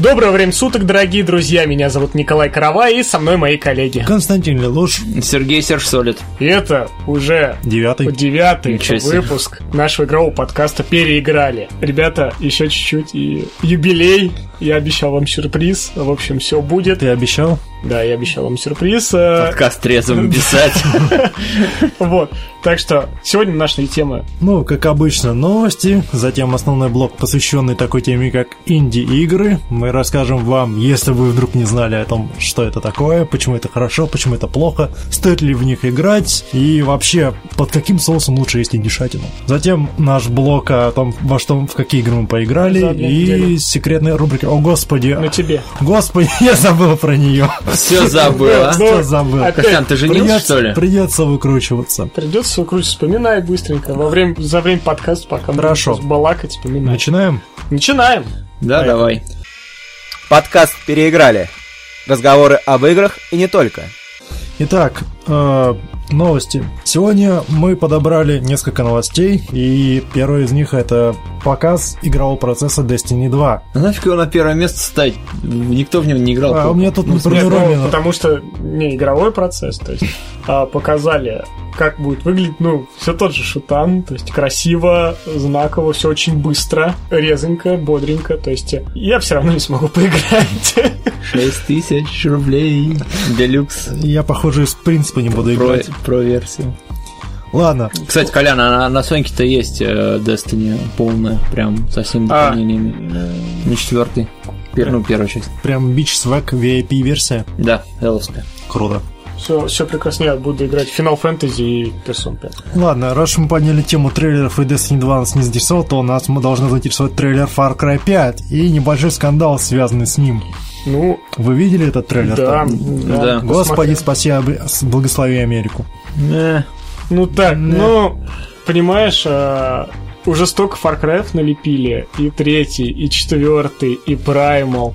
Доброго времени суток, дорогие друзья. Меня зовут Николай Каравай, и со мной мои коллеги. Константин Лелуш. Сергей Серж Солид. И это уже Девятый. девятый выпуск нашего игрового подкаста «Переиграли». Ребята, еще чуть-чуть и юбилей. Я обещал вам сюрприз. В общем, все будет. Ты обещал? Да, я обещал вам сюрприз. Подкаст трезвым писать. Вот. Так что сегодня наша тема Ну, как обычно, новости, затем основной блок, посвященный такой теме, как инди-игры. Мы расскажем вам, если вы вдруг не знали о том, что это такое, почему это хорошо, почему это плохо, стоит ли в них играть, и вообще, под каким соусом лучше есть индишатину. Затем наш блок о том, во что, в какие игры мы поиграли, и секретная рубрика «О, господи!» на тебе. Господи, я забыл про нее. Все забыла. Ну, Что забыл? опять Костян, ты женился, что ли? Придется выкручиваться. Придется выкрутить, вспоминай быстренько. Во время, за время подкаста, пока Хорошо. балакать, вспоминай. Начинаем? Начинаем. Да, давай. Подкаст «Переиграли». Разговоры об играх и не только. Итак, э, новости. Сегодня мы подобрали несколько новостей, и первая из них это показ игрового процесса Destiny 2. А нафиг его на первое место ставить? Никто в него не играл. А у меня тут Ну, смысле, Нет, ну, потому что не игровой процесс, то есть а, показали, как будет выглядеть, ну, все тот же шутан, то есть красиво, знаково, все очень быстро, резонько, бодренько, то есть я все равно не смогу поиграть. 6 тысяч рублей. Делюкс. Я, похоже, из принципа не буду Про, играть. Про версию. Ладно, Кстати, Колян, а на, на Соньке-то есть э, Destiny полная, прям со всеми А. дополнениями. Не четвертый. Пер- ну, первая часть. прям Beach Swag VIP-версия. Да, эловская. Круто. Все, все прекрасно, я буду играть в Final Fantasy и Person 5. Ладно, раз мы подняли тему трейлеров и Destiny 2 нас не заинтересовал, то нас мы должны заинтересовать трейлер Far Cry 5 и небольшой скандал, связанный с ним. Ну, Вы видели этот трейлер? да, Да. да. Господи, посмотрел. спаси, обе- с- благослови Америку. Э, Ну так, Да. ну, понимаешь, а, уже столько Far Cry налепили, и третий, и четвертый, и Primal.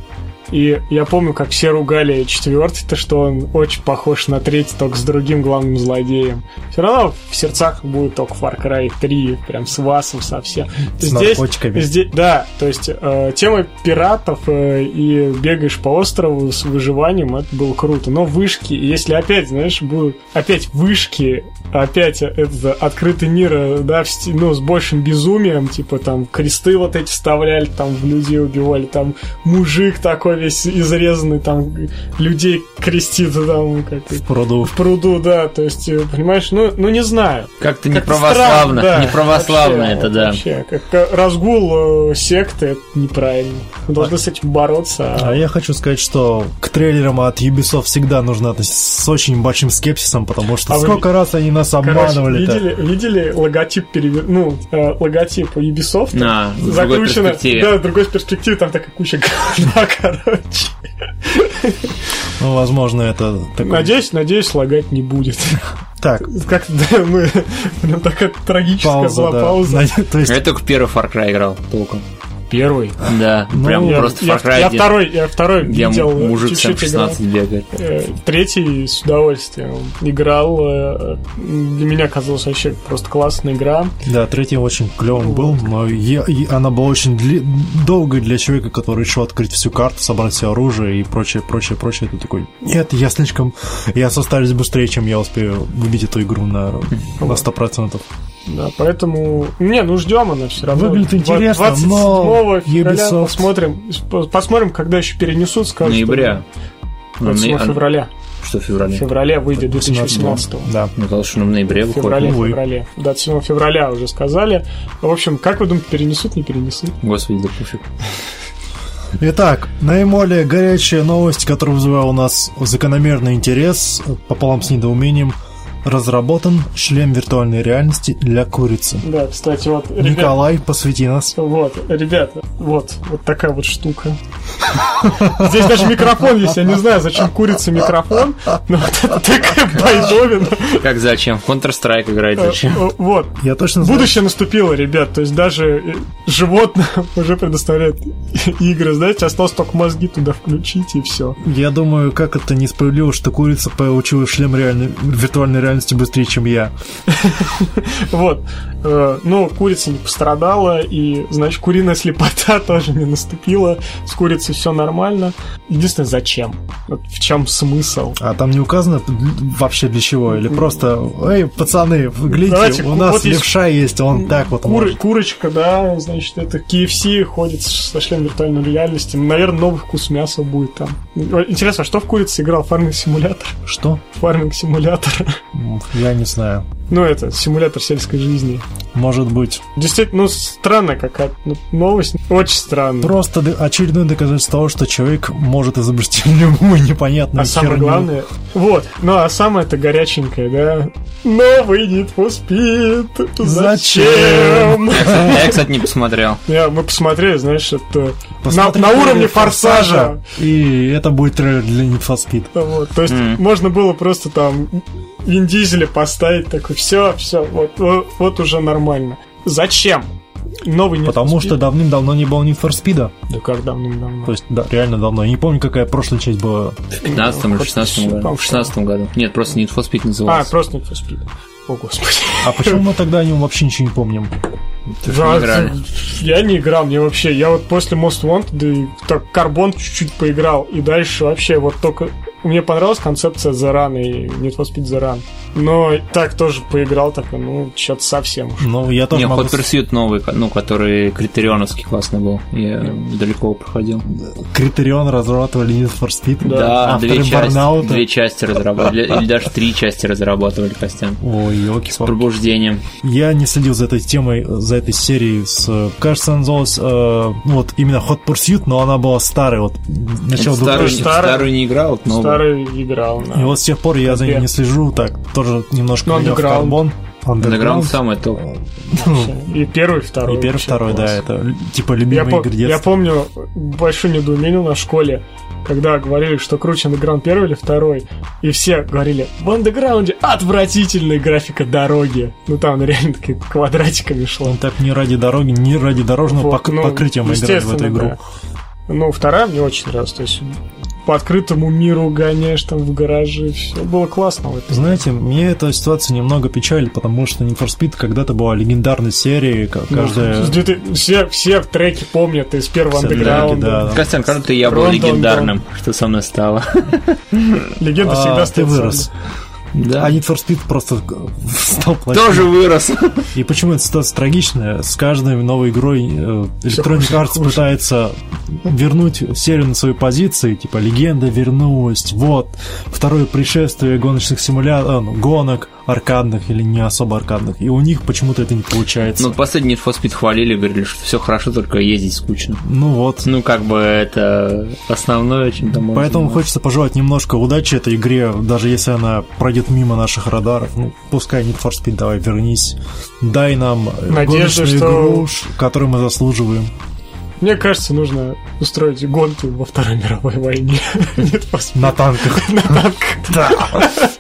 И я помню, как все ругали четвертый-то, что он очень похож на третий, только с другим главным злодеем. Все равно в сердцах будет только Far Cry 3, прям с Васом совсем. С наркотиками. здесь, да, то есть э, тема пиратов э, и бегаешь по острову с выживанием, это было круто. Но вышки, если опять, знаешь, будут опять вышки, опять это открытый мир, э, да, в ну, с большим безумием, типа там кресты вот эти вставляли, там в людей убивали, там мужик такой весь изрезанный, там людей крестит там как Пруду. в пруду, да, то есть, э, понимаешь, ну, ну не знаю. Как-то не Как-то православно. странно, да. Не православно Вообще, это, да. Вообще, как разгул э, секты, это неправильно. Должны с этим бороться. А а- я хочу сказать, что к трейлерам от Ubisoft всегда нужно относиться с очень большим скепсисом, потому что А вы сколько раз они нас Короче, обманывали-то. видели, видели логотип перевер... ну, э, логотип Ubisoft? В другой Закручено, перспективе. да, в другой перспективе, там такая куча говна, короче. Ну, возможно, это такой... Надеюсь, надеюсь, лагать не будет. Так, Как да, мы, прям такая трагическая пауза, была да. пауза. То есть, Я только первый Far Cry играл толком. Первый. Да, Ну, прям Я, просто я- Far Cry я где- второй, я второй где видел, э, мужик чуть-чуть играл. 7-16 бегает. Э, Третий с удовольствием играл. э, Для меня казалось вообще просто классная игра. да, третий очень клевым был, но я- и она была очень дли- долгой для человека, который решил открыть всю карту, собрать все оружие и прочее, прочее, прочее. Это такой, нет, я слишком... Я состарюсь быстрее, чем я успею выбить эту игру на, на 100%. Да, поэтому... Не, ну ждем она все равно. Выглядит интересно, 27 но февраля Ubisoft- посмотрим. По- Посмотрим, когда еще перенесут, скажут. Ноября. Что Ну, 27 ноя- а- февраля. Что в В феврале? феврале выйдет 2018 Да. Мне казалось, что в ноябре В выходит. феврале, в Увы. феврале. 27 февраля уже сказали. В общем, как вы думаете, перенесут, не перенесут? Господи, да пофиг. Итак, наиболее горячая новость, которая вызывала у нас закономерный интерес, пополам с недоумением, разработан шлем виртуальной реальности для курицы. Да, кстати, вот, ребят, Николай, посвяти нас. Вот, ребята, вот, вот такая вот штука. Здесь даже микрофон есть, я не знаю, зачем курица микрофон, но вот это такая байдовина. Как зачем? В Counter-Strike играть зачем? Э, Вот, Я точно знаю. будущее наступило, ребят, то есть даже э, животное уже предоставляет игры, знаете, осталось только мозги туда включить и все. Я думаю, как это несправедливо, что курица получила шлем реальной, виртуальной реальности реальности быстрее, чем я. Вот. Э, Ну, курица не пострадала, и, значит, куриная слепота тоже не наступила. С курицей все нормально. Единственное, зачем? В чем смысл? А там не указано вообще для чего? Или просто, эй, пацаны, глядите, у нас левша есть, он так вот курочка, да, значит, это KFC ходит со шлем виртуальной реальности. Наверное, новый вкус мяса будет там. Интересно, а что в курице играл? Фарминг симулятор? Что? Фарминг симулятор. М, Я не знаю. Ну, это, симулятор сельской жизни. Может быть. Действительно, ну, странная какая-то ну, новость. Очень странная. Просто очередное доказательство того, что человек может изобрести любую непонятную А самое херню. главное... Вот, ну а самое-то горяченькое, да? Новый Need for Speed. Зачем? Я, кстати, не посмотрел. Я, мы посмотрели, знаешь, это на, уровне форсажа. И это будет трейлер для Need for Speed. Вот, то есть можно было просто там Вин Дизеля поставить, такой, все, все, вот, вот, вот уже нормально. Зачем? Новый Need Потому for что давным-давно не было Need for Speed. Да как давным-давно. То есть, да, реально давно. Я не помню, какая прошлая часть была. В 15 или Хоть 16 всё, году. В 16 году. Нет, просто Need for Speed А, назывался. просто Need for Speed. О, господи. А почему мы тогда о нем вообще ничего не помним? Да, не. Я не играл, мне вообще, я вот после Most Wanted и так Карбон чуть-чуть поиграл, и дальше вообще вот только... Мне понравилась концепция The Run и Need for Speed The Run. Но так тоже поиграл, такой, ну, что-то совсем уж. Ну, я тоже Не, могу... Hot Pursuit новый, ну, который критерионовский классный был. Я далеко его проходил. Критерион разрабатывали Need for Speed. Да, Авторы две части, Burnout. две части разрабатывали, или даже три части разрабатывали Костян. Ой, елки С пробуждением. Я не следил за этой темой, за этой серией. С, кажется, она называлась э, вот именно Hot Pursuit, но она была старой. Вот начало Старую, 2000-х. старый- старую не играл, новую. Старый играл, да. И вот с тех пор я за ней Компе. не слежу, так, тоже немножко Ну, поиграл в карбон. Underground самый топ. И первый, и второй. И первый, второй, класс. да, это типа Я, любимые по- игры я помню большое недоумение на школе, когда говорили, что круче Underground первый или второй, и все говорили, в Underground отвратительная графика дороги. Ну там реально такие квадратиками шла. Он так не ради дороги, не ради дорожного Вот, пок- ну, покрытия мы играли в эту игру. да. Ну, вторая мне очень нравилась. То есть по открытому миру гоняешь там в гараже. Все было классно в этом. Знаете, мне эта ситуация немного печалит, потому что Need for Speed когда-то была легендарной серией, ка- Ну, каждая... две- все, все треки помнят из первого Все треки, андеграунда. да. Костян, кажется, я был легендарным, что со мной стало. Легенда А, всегда ты стоит вырос. Да. А Need for Speed просто стал плохим. Тоже вырос. И почему эта ситуация трагичная? С каждой новой игрой э, Electronic Arts пытается вернуть серию на свои позиции, типа легенда вернулась, вот, второе пришествие гоночных симуляторов, гонок аркадных или не особо аркадных, и у них почему-то это не получается. Ну, последний Need for Speed хвалили, говорили, что все хорошо, только ездить скучно. Ну вот. Ну, как бы это основное, чем там можно Поэтому заниматься. хочется пожелать немножко удачи этой игре, даже если она пройдет мимо наших радаров. Ну, пускай Need for Speed, давай вернись. Дай нам Надежда, гоночную что- игру, которую мы заслуживаем. Мне кажется, нужно устроить гонки во Второй мировой войне. На танках. на танках. Да.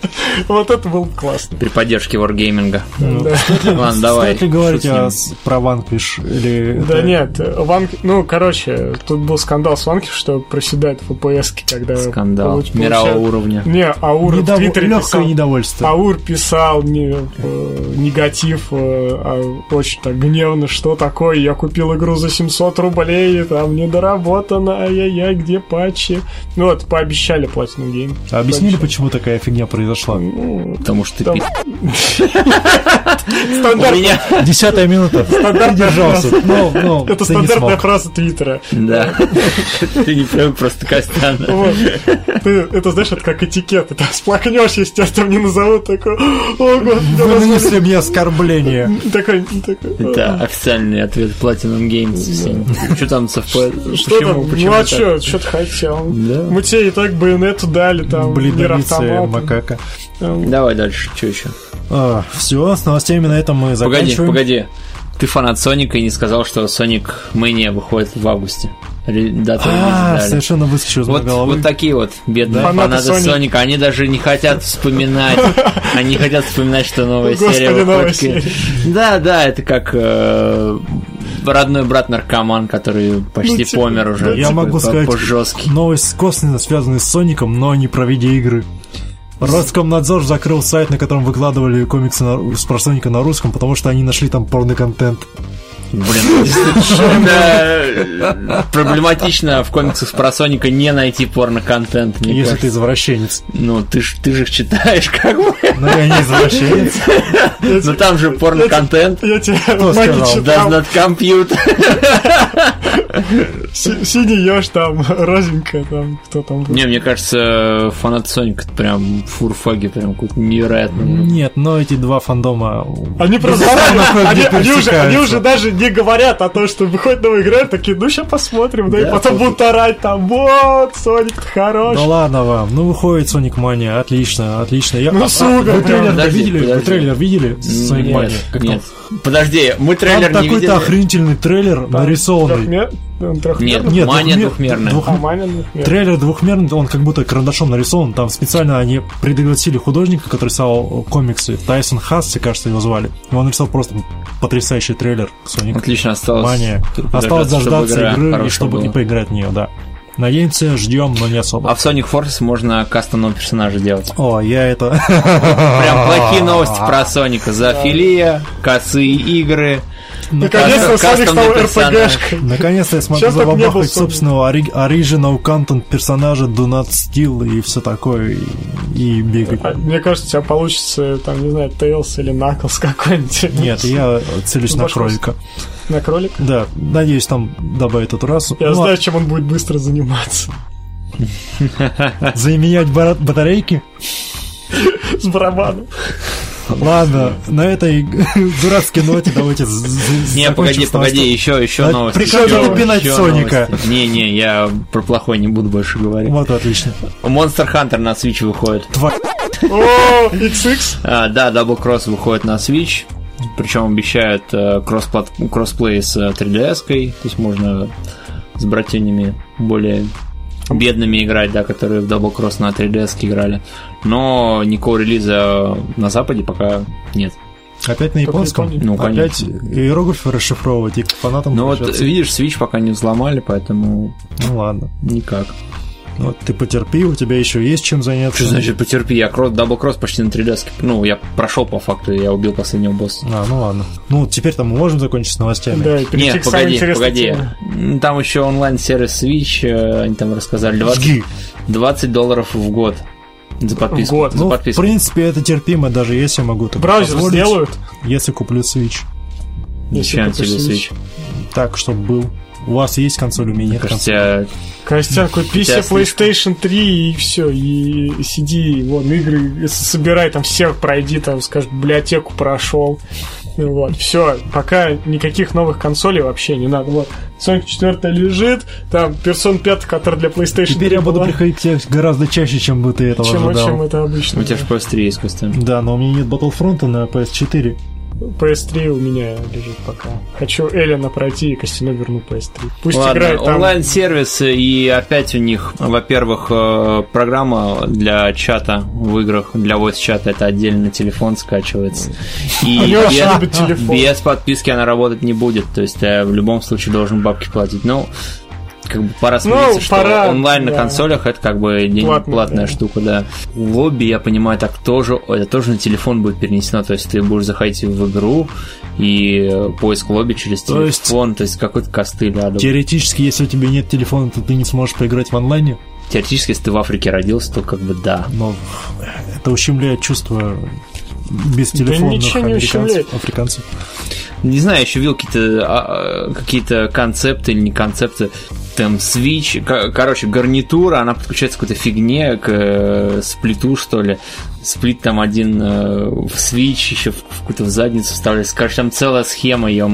Вот это было бы классно. При поддержке Wargaming. Да. Ладно, давай. Стоит ли говорить шутим. о с- про Ванквиш? Или Да нет. Ну, короче, тут был скандал с Ванки, что проседает FPS, когда... Скандал мирового уровня. Не, Аур в Твиттере писал... недовольство. Аур писал э, негатив э, а очень так гневно, что такое, я купил игру за 700 рублей, там недоработано, ай-яй-яй, где патчи. Ну вот, пообещали Platinum Game. А Объяснили, Пообещали. почему такая фигня произошла? Ну, Потому что ты Там- стандарт- меня... Десятая минута. Ну, ну, Это стандартная фраза Твиттера. Да. Ты не привык просто Костян. Это знаешь, это как этикет. Ты сплакнешь, если тебя там не назовут, такой, о, господи, Вы я нанесли мне оскорбление. такой, такой, Это официальный ответ Platinum Games. Что там со FPS? Что там? Ну а что, что ты хотел? Мы тебе и так байонету дали, там, мир автомата. макака. Там, Давай дальше, что еще? все, с новостями на этом мы Погоди, заканчиваем. погоди. Ты фанат Соника и не сказал, что Sonic Mania выходит в августе. Дату А, совершенно выскочил Вот, вот такие вот бедные Фанаты фанаты, Sonic. Соника, они даже не хотят вспоминать, они не хотят вспоминать, что новая Господи, серия новая выходит. серия. Да, да, это как э, родной брат наркоман, который почти Ну, типа, помер уже. да, Я типа, могу по- сказать- по-жёсткий. Новость косвенно связанная с Соником, но не про видеоигры. Роскомнадзор закрыл сайт, на котором выкладывали комиксы на, с просоника на русском, потому что они нашли там порно-контент. Блин, действительно проблематично в комиксах про Соника не найти порно-контент. Если ты кажется. извращенец. Ну, ты ж, ты же их читаешь, как бы. Но я не извращенец. Но там же порно-контент. Я тебе Кто маги сказал? читал. Does not compute. Си- Синий еж там, розенькая там, кто там. Не, мне кажется, фанат Соника прям фурфаги, прям какой-то невероятный. Нет, но эти два фандома... Они просто они, уже, они пересекаются. уже даже не говорят о том, что выходит новая игра, такие, ну сейчас посмотрим, да, и потом будут орать там, вот, Соник хорош. Ну ладно вам, ну выходит Sonic Mania, отлично, отлично. Я... Ну, а- супер, Вы трейлер видели? Вы трейлер видели? Там? нет. Подожди, мы трейлер Там не видели. такой-то охренительный трейлер Там нарисованный. Нет? Нет, Мания двухмер- двухмерная. двух- А, Мания двухмерный. Трейлер двухмерный, он как будто карандашом нарисован. Там специально они пригласили художника, который рисовал комиксы. Тайсон Хасси, кажется, его звали. И он нарисовал просто потрясающий трейлер Sonic Отлично, осталось. Только Осталось дождаться игра игры и чтобы была. и поиграть в нее, да. Надеемся, ждем, но не особо. А в Sonic Forces можно кастомного персонажа делать. О, я это... Прям плохие новости про Соника. Зоофилия, косые игры. Наконец-то Соник кастомный стал. РПГшкой. Наконец-то я смогу забабахать собственного ори- original content персонажа Not Steal и все такое, и, бегать. А, Мне кажется, у тебя получится, там, не знаю, Тейлс или Наклс какой-нибудь. Нет, я целюсь на Башку кролика. На кролика? Да, надеюсь, там добавят эту расу. Я Ну, знаю, чем он будет быстро заниматься. а заменять батарейки? С барабаном. Ладно, на этой дурацкой ноте давайте Не, погоди, погоди, еще, еще Да, новости. прекрати еще- пинать еще Соника. новости. Не, не, я про плохой не буду больше говорить. Вот, отлично. Monster Hunter на Switch выходит. О, XX. А, да, Double Cross выходит на Switch. Причем обещают э, кросс кроссплей с э, 3DS-кой. То есть можно с братьями более бедными играть, да, которые в Double Cross на 3DS играли. Но никакого релиза на Западе пока нет. Опять на японском? Ну, Опять конечно. иероглифы расшифровывать и к фанатам Ну вот, видишь, Switch пока не взломали, поэтому Ну ладно. никак. Вот ты потерпи, у тебя еще есть чем заняться. Что значит потерпи? Я кросс, Cross почти на 3DS. Ну, я прошел по факту, я убил последнего босса. А, ну ладно. Ну, теперь-то мы можем закончить с новостями. Да, и Нет, погоди, погоди. теме. М, Там еще онлайн-сервис Switch, э, они там рассказали, 20, Жги. 20 долларов в год за подписку. В год. За Ну, в подписку. принципе, это терпимо, даже если я могу так Браузер сделают. если куплю Switch. Зачем тебе Switch? Так, чтобы был. У вас есть консоль, у меня нет кажется, консоли. Костян, купи себе. PlayStation 3 и все, и сиди, вон, игры, собирай там всех, пройди, там, скажем, библиотеку прошел. Вот, все, пока никаких новых консолей вообще не надо. Вот, Sonic 4 лежит, там, Person 5, который для PlayStation Теперь 3 я буду была. приходить гораздо чаще, чем бы ты этого чем, ожидал. чем это обычно. у тебя же PS3 есть, Костя. Да, но у меня нет Battlefront на PS4. PS3 у меня лежит пока. Хочу Эллена пройти и Костяну верну PS3. Пусть Ладно, играет там. онлайн-сервис, и опять у них, во-первых, э, программа для чата в играх, для voice-чата, это отдельно телефон скачивается. И без-. Без подписки она работать не будет, то есть э, в любом случае должен бабки платить. Ну, как бы пора смириться, что пора, онлайн на да. консолях это как бы Платно, платная да. штука, да. Лобби, я понимаю, так тоже, это тоже на телефон будет перенесено, то есть ты будешь заходить в игру и э, поиск лобби через То есть- телефон, то есть какой-то костыль адовый. Теоретически, если у тебя нет телефона, то ты не сможешь поиграть в онлайне. Теоретически, если ты в Африке родился, то как бы да. Но это ущемляет чувство бестелефонных ничего не американцев, африканцев. Не знаю, еще видел какие-то а, а, какие-то концепты или не концепты. Там Switch, ко- короче, гарнитура, она подключается к какой-то фигне, к э, сплиту, что ли. Сплит там один э, в Switch, еще в, в какую-то в задницу вставляется. Короче, там целая схема, ё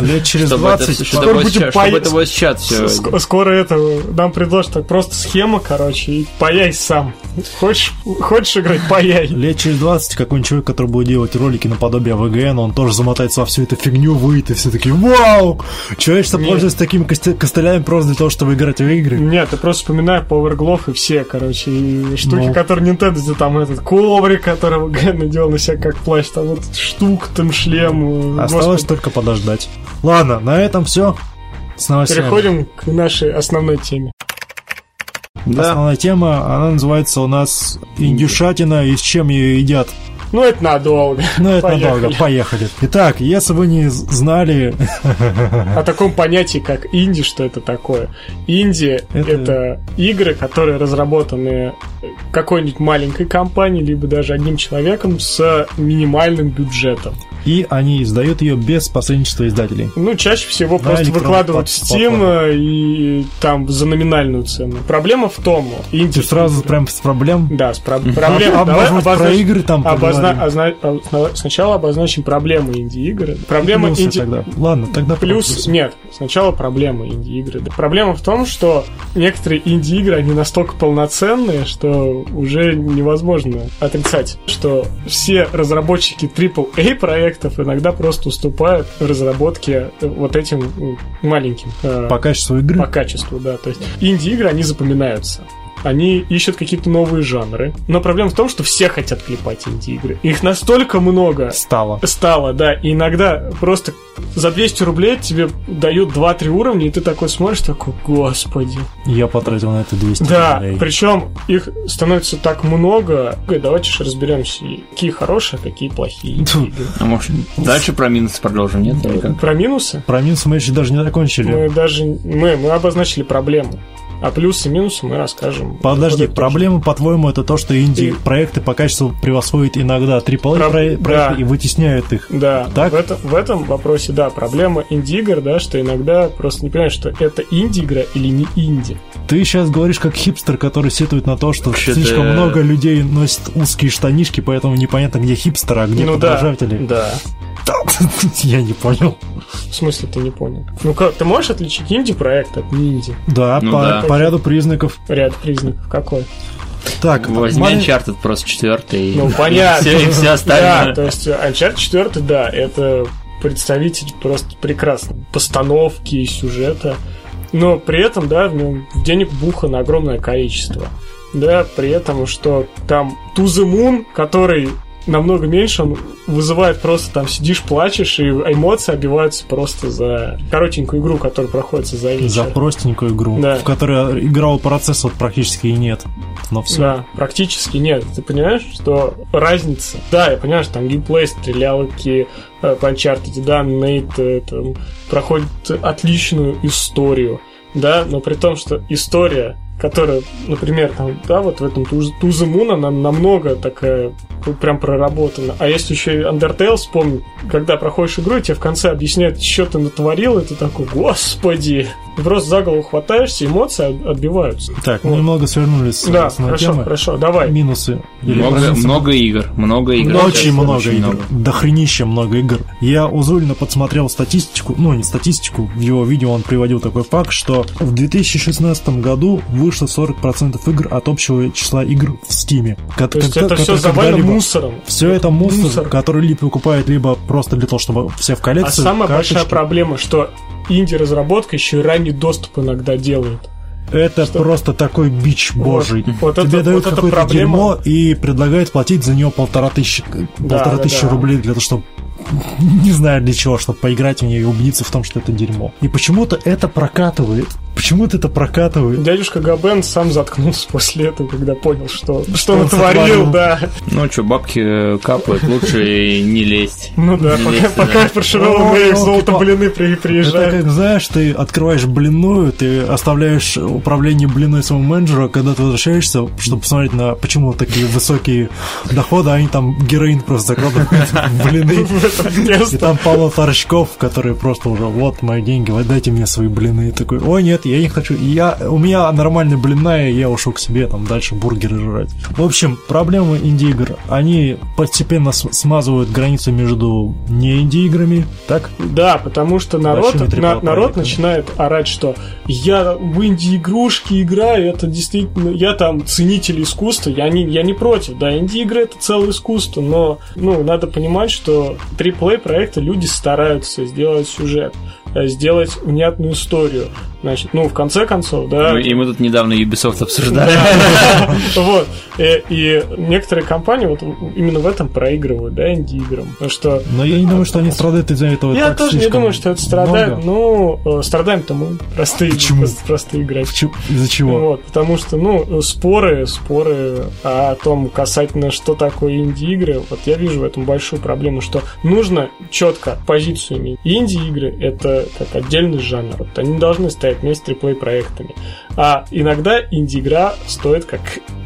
Лет через чтобы 20 это, чтобы Скоро будем chat- чтобы паять- это voice чат все. Ск- Скоро это нам предложат так просто схема, короче, и паяй сам. Хочешь, хочешь играть, паяй. Лет через 20 какой-нибудь человек, который будет делать ролики наподобие ВГН, он тоже замотается во всю эту фигню, выйдет, и все такие «Вау!» Человечество пользуется такими костылями просто для того, чтобы играть в игры. Нет, я просто вспоминаю Power Glove и все, короче, и штуки, Ну. которые Nintendo сделал, там этот коврик, которого Ген надел на себя как плащ, там вот штук, там шлем. э, Осталось господи. только подождать. Ладно, на этом все. С новостями. Переходим к нашей основной теме. Да. Основная тема, она называется у нас «Индюшатина и с чем ее едят». Ну, это надолго. Ну, это Поехали. надолго, поехали. Итак, если вы не знали, О таком понятии, как инди, что это такое? Инди это... игры, которые разработаны какой-нибудь маленькой компанией, либо даже одним человеком с минимальным бюджетом. И они издают ее без посредничества издателей. Ну, чаще всего На просто выкладывают в Steam э, и там за номинальную цену. Проблема в том, инди... Ты сразу прям с проблем. Да, с про- проблема. А, Давай про игры там обозна- озна- Сначала обозначим проблемы инди-игры. Проблема инди... тогда. Ладно, тогда Плюс, плюсы. нет, сначала проблема инди-игры. Да. Проблема в том, что некоторые инди-игры, они настолько полноценные, что уже невозможно отрицать, что все разработчики AAA проектов иногда просто уступают в разработке э, вот этим маленьким. э, По качеству игры. по качеству, да. То есть инди-игры, они запоминаются. Они ищут какие-то новые жанры. Но проблема в том, что все хотят клепать инди-игры. Их настолько много Стало. стало, да. И иногда просто за 200 рублей тебе дают 2-3 уровня, и ты такой смотришь, такой, господи. Я потратил на это 200 Да, рублей. причем их становится так много. Ой, Давайте же разберемся, какие хорошие, а какие плохие игры. А может, дальше про минусы продолжим, нет? Про минусы Про минусы мы еще даже не закончили. мы даже мы, мы обозначили проблему. А плюсы и минусы мы расскажем. Подожди, проблема, по-твоему, это то, что инди-проекты по качеству превосходят иногда AAA Про- проекты да. и вытесняют их. Да, Так? В, этом, в этом вопросе, да, проблема инди-игр, да, что иногда просто не понимаешь, что это инди-игра или не инди. Ты сейчас говоришь как хипстер, который сетует на то, что Вообще-то- слишком много людей носят узкие штанишки, поэтому непонятно, где хипстер, а где ну да, подражатели. да. Я не понял. В смысле ты не понял? Ну как, ты можешь отличить инди-проект от не инди? Да, Ну по, да. по ряду признаков. Ряд признаков. Какой? Так, Возьми малень- Uncharted просто четвертый. Ну, понятно. И все, и все Да, остальное. то есть Uncharted 4, да, это представитель просто прекрасной постановки, сюжета. Но при этом, да, в нем денег бухано огромное количество. Да, при этом, что там To the Moon, который намного меньше, он вызывает просто там сидишь, плачешь, и эмоции обиваются просто за коротенькую игру, которая проходится за вечер. за простенькую игру, Да. в которой игрового процесса вот практически и нет. Но все. Да, практически нет. Ты понимаешь, что разница? Да, я понимаю, что там геймплей, стрелялки, э, Uncharted, да, Нейт э, там, проходит отличную историю, да, но при том, что история, которая, например, там, да, вот в этом the Moon, она намного такая прям проработана. А если еще и Undertale вспомнить, когда проходишь игру, и тебе в конце объясняют, что ты натворил, и ты такой, господи, просто за голову хватаешься, эмоции от- отбиваются. Так, мы Вот. немного свернулись с Да, хорошо, темы. хорошо, давай. Минусы. Много, много игр, много игр. Очень Очень много игр. много. Дохренища много игр. Я у Зулина подсмотрел статистику, ну не статистику, в его видео он приводил такой факт, что в 2016 году вышло 40% игр от общего числа игр в Стиме. То есть это все завалено мусором. Все это мусор, Мусор. который либо покупает, либо просто для того, чтобы все в А коллекцию. самая большая карточки. проблема, что инди-разработка еще и ранний доступ иногда делает. Это просто такой бич божий. Вот Тебе это- дают вот какое-то дерьмо и предлагают платить за него полтора тысячи, полтора да, тысячи да. рублей для того, чтобы не знаю для чего, чтобы поиграть в нее и убедиться в том, что это дерьмо. И почему-то это прокатывает. Почему-то это прокатывает. Дядюшка Габен сам заткнулся после этого, когда понял, что, что он натворил, да. Ну что, бабки э, капают, лучше не лезть. Ну да, Не пока, лезть, пока да. их ну, золото блины при, Это приезжают. как, знаешь, ты открываешь блинную, ты оставляешь управление блиной своему менеджеру, а когда ты возвращаешься, чтобы посмотреть на почему такие высокие доходы, а они там героин просто закладывают в блины. И там полно торчков, которые просто уже, вот мои деньги, вот дайте мне свои блины. И такой, ой, нет, я не хочу. Я, у меня нормальная блинная, я ушел к себе, там, дальше бургеры жрать. В общем, проблемы инди-игр, они постепенно смазывают границу между не инди-играми, так? Да, потому что народ, на- народ начинает орать, что я в инди-игрушки играю, это действительно, я там ценитель искусства, я не, я не против, да, инди-игры это целое искусство, но, ну, надо понимать, что AAA проекты люди стараются сделать сюжет, э, сделать внятную историю, Значит, ну, в конце концов, да. Ну, и мы тут недавно Ubisoft обсуждали. Вот. И, и некоторые компании вот именно в этом проигрывают, да, инди-играм. Что... Но я не думаю, что они страдают из-за этого. Я тоже не думаю, что это страдает. Ну, э, страдаем-то мы, простые, Почему? просто- простые игроки. Из-за чего? Вот, потому что, ну, споры, споры о том, касательно, что такое инди-игры, вот я вижу в этом большую проблему, что нужно четко позицию иметь. Инди-игры — это как отдельный жанр. Вот они должны стоять вместе с AAA-проектами. А иногда инди-игра стоит как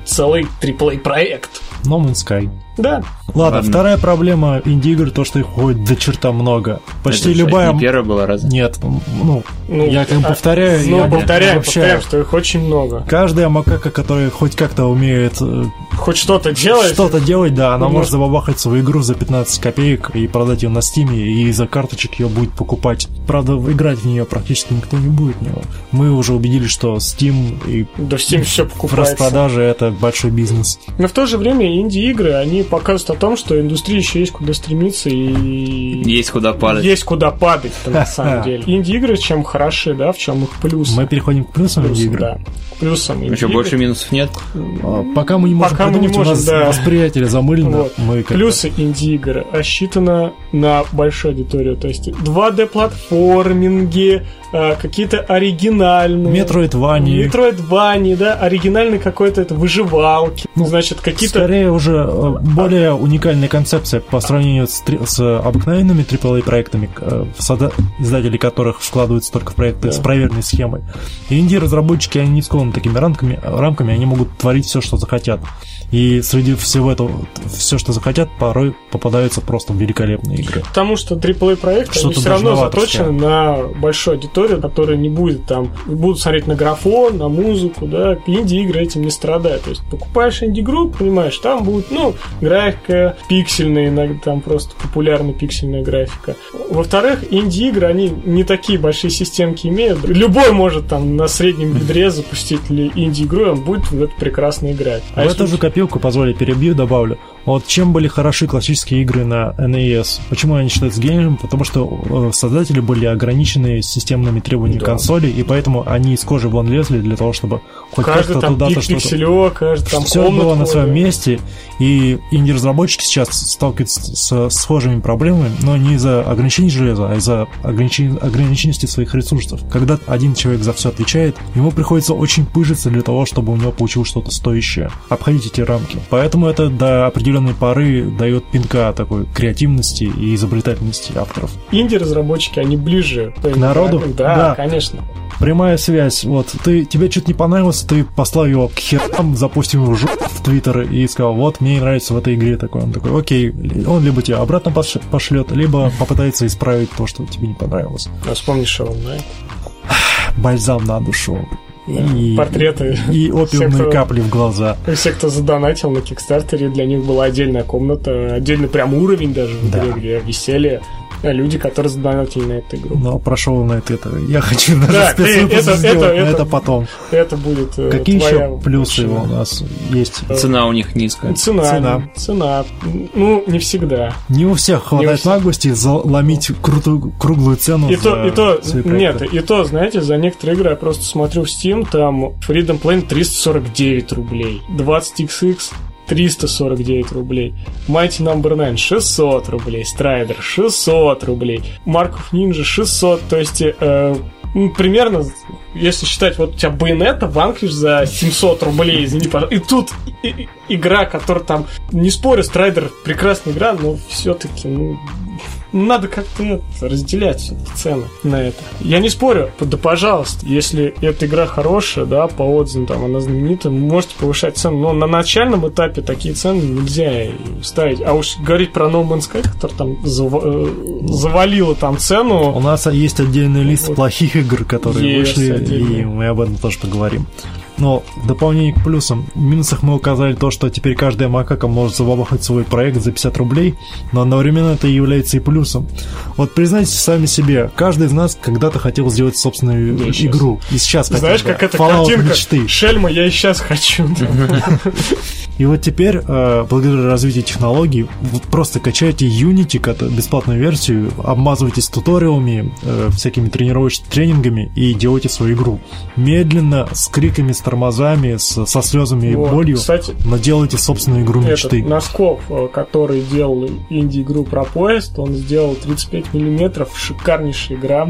целый AAA-проект. No Man's Sky. Да, Ладно, Ладно. вторая проблема инди-игр, то, что их ходит до черта много. Почти Это любая... Не первая была, разве? Нет, ну, ну, Я как а, повторяю, Ну, я повторяем, вообще- повторяем, что их очень много. каждая макака, которая хоть как-то умеет э, Хоть что-то делать. что-то делать, да, она Ну, может забабахать свою игру за 15 копеек и продать ее на стиме, и за карточек ее будет покупать. Правда, играть в нее практически никто не будет. но Мы уже убедились, что Steam и Да в Steam все покупается. распродажи это большой бизнес. Но в то же время инди-игры, они показывают о том, что индустрии еще есть куда стремиться и Есть куда падать. есть куда падать на самом деле. Инди-игры чем хороши, да, в чем их плюсы? Мы переходим к плюсам игры. да. Ну что, инди-игр. больше минусов нет? А, Пока мы не можем Пока мы не придумать, у нас можем, да. восприятие замылено. Вот. Мы Плюсы инди-игры рассчитано на большую аудиторию. То есть 2D-платформинги, э, какие-то оригинальные... Метроидвани. Метроидвани, да, оригинальные какой-то это выживалки. Ну, значит, какие-то... Скорее уже э, более уникальная концепция по сравнению с, с обыкновенными AAA проектами, э, издатели которых вкладываются только в проекты Да. с проверенной схемой. И инди-разработчики, они не скованы такими рамками, рамками, они могут творить все, что захотят. И среди всего этого, все, что захотят, порой попадаются просто великолепные игры. Потому что AAA проекты они все равно заточены на большую аудиторию, которая не будет там, будут смотреть на графон, на музыку, да, инди-игры этим не страдают. То есть покупаешь инди-игру, понимаешь, там будет, ну, графика пиксельная, иногда там просто популярная пиксельная графика. Во-вторых, инди-игры, они не такие большие системки имеют. Любой может там на среднем бедре запустить инди-игру, он будет в это прекрасно играть. А в если- эту же копилку, позволь, перебью, добавлю. Вот чем были хороши классические игры на NES? Почему они считаются гением? Потому что э, создатели были ограничены системными требованиями Да. консоли, и поэтому они из кожи вон лезли для того, чтобы хоть каждый как-то туда-то что-то... пикселек, каждый там Все было на своем месте, и инди-разработчики сейчас сталкиваются с схожими проблемами, но не из-за ограничений железа, а из-за ограничен- ограниченности своих ресурсов. Когда один человек за все отвечает, ему приходится очень пыжиться для того, чтобы у него получилось что-то стоящее. Обходить эти рамки. Поэтому это до определенной поры дает пинка такой креативности и изобретательности авторов. Инди-разработчики, они ближе К народу? Да, Да. конечно. Прямая связь. Вот ты тебе что-то не понравилось, ты послал его к херам, запустил его в жопу в Твиттер и сказал, вот мне не нравится в этой игре такой. Он такой, окей, он либо тебя обратно пош- пошлет, либо попытается исправить то, что тебе не понравилось. А вспомни Shovel Knight. Бальзам на душу. И, Портреты. и опиумные Всех, кто- капли в глаза. Все, кто задонатил на Кикстартере, для них была отдельная комната, отдельный прям уровень даже в игре, Да. где висели люди, которые задонатили на эту игру. Но прошел на это, это. Я хочу даже Да, ты- спецвыпуск это- сделать, это- но это- это потом. Это будет э, Какие твоя еще плюсы у нас есть? Цена у них низкая. Цена, Цена. цена. Ну, не всегда. Не у всех хватает наглости заломить крутую, круглую цену И за то, и то, свои нет, и то, знаете, за некоторые игры я просто смотрю в Steam, там Freedom Plane 349 рублей, 20XX 349 рублей, Mighty Number 9 600 рублей, Strider 600 рублей, of Ninja 600, то есть э, ну, примерно, если считать, вот у тебя Bayonetta ванкиш за 700 рублей, извини, пожалуйста, и тут и- и- игра, которая там, не спорю, Страйдер прекрасная игра, но все-таки, ну, надо как-то разделять цены на это. Я не спорю, да пожалуйста, если эта игра хорошая, да, по отзывам, там, она знаменита, можете повышать цену, но на начальном этапе такие цены нельзя ставить. А уж говорить про No Man's Sky, который там зава- э, завалила там У цену, нас есть отдельный лист Вот. плохих игр, которые Есть вышли, отдельный. и мы об этом тоже поговорим. Но в дополнение к плюсам, в минусах мы указали то, что теперь каждая макака может забабахать свой проект за 50 рублей, но одновременно это является и плюсом. Вот признайтесь сами себе, каждый из нас когда-то хотел сделать собственную Я игру. И сейчас Знаешь, хотел, как эта Fallout картинка? мечты. Шельма, я и сейчас хочу. И вот теперь, э, благодаря развитию технологий, вы просто качаете Unity, бесплатную версию, обмазываетесь туториалами, э, всякими тренировочными тренингами и делаете свою игру. Медленно, с криками, с тормозами, с- со слезами Вот. и болью, Кстати, но делайте собственную игру этот мечты. Носков, э, который делал инди-игру про поезд, он сделал 35 миллиметров, шикарнейшая игра.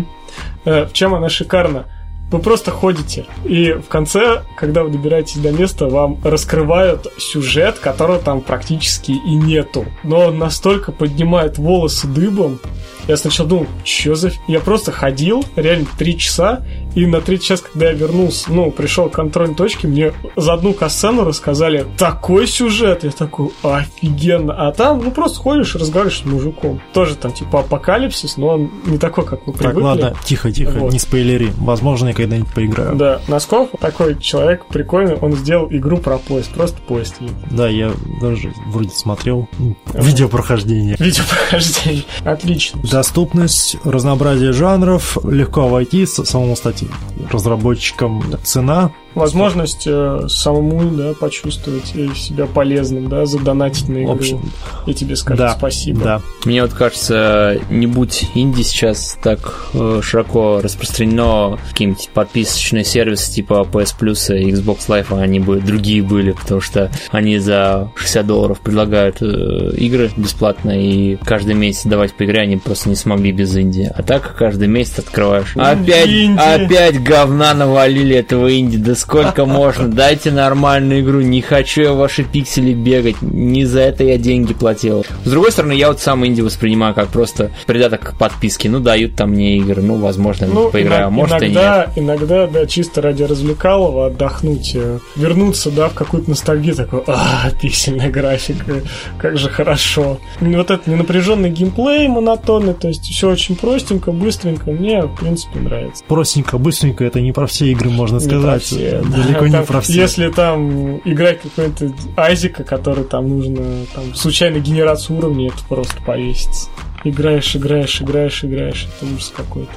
Э, В чем она шикарна? Вы просто ходите, и в конце, когда вы добираетесь до места, вам раскрывают сюжет, которого там практически и нету. Но он настолько поднимает волосы дыбом. Я сначала думал, что за... ф-?» Я просто ходил, реально, три часа, и на третий час, когда я вернулся, ну, пришел к контрольной точке, мне за одну касцену рассказали такой сюжет. Я такой, офигенно. А там, ну, просто ходишь, разговариваешь с мужиком. Тоже там, типа, апокалипсис, но он не такой, как мы Так, привыкли. ладно, тихо, тихо, Вот. не спойлери. Возможно, я когда-нибудь поиграю. Да, Носков такой человек прикольный, он сделал игру про поезд, просто поезд. Да, я даже вроде смотрел ну, видео прохождения. Видео прохождение. Отлично. Доступность, разнообразие жанров, легко войти, самому стать разработчиком. Цена Возможность э, самому, да, почувствовать себя полезным, да, задонатить на игру. общем, И тебе скажут да, спасибо. да. Мне вот кажется, не будь инди сейчас так э, широко распространено, какие-нибудь подписочные сервисы типа PS Plus и Xbox Live, они бы другие были, потому что они за 60 долларов предлагают э, игры бесплатно, и каждый месяц давать по игре они просто не смогли без инди. А так каждый месяц открываешь. Опять, Инди. опять говна навалили этого инди, да сколько можно, дайте нормальную игру, не хочу я в ваши пиксели бегать, не за это я деньги платил. С другой стороны, я вот сам инди воспринимаю как просто придаток к подписке, ну дают там мне игры, ну возможно Ну, поиграю, а может и нет. иногда, иногда, да, чисто ради развлекалого отдохнуть, э, вернуться, да, в какую-то ностальгию, такой, а, пиксельная графика, как же хорошо. Вот этот ненапряженный геймплей монотонный, то есть все очень простенько, быстренько, мне, в принципе, нравится. Простенько, быстренько, это не про все игры, можно Не сказать. про все, да. Далеко не про все. Если там играть какой-то Айзека, который там нужно там случайно генерацию уровней, это просто повесится. Играешь, играешь, играешь, играешь, это ужас какой-то.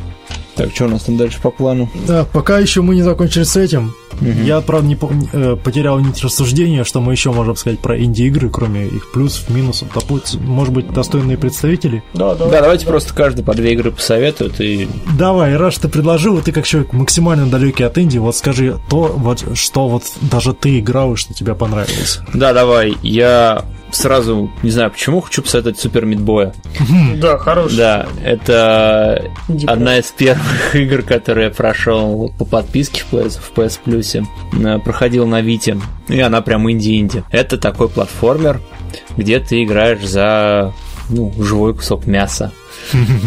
Так, что у нас там дальше по плану? Да, пока еще мы не закончили с этим. Мгм. Я, правда, не пом- э, потерял нить рассуждения, что мы еще можем сказать про инди-игры, кроме их плюсов, минусов. Допустим, может быть, достойные представители. Да, да. Да, давайте просто каждый по две игры посоветует и Давай, раз ты предложил, вот ты как человек максимально далекий от инди, вот скажи то, вот, что вот даже ты играл и что тебе понравилось. Да, давай, я сразу, не знаю почему, хочу посоветовать Супер Мидбоя. Да, хороший. Да, это одна из первых игр, которые я прошел по подписке в PS, в PS Plus. Э, Проходил на Вите, и она прям инди-инди. Это такой платформер, где ты играешь за ну, живой кусок мяса.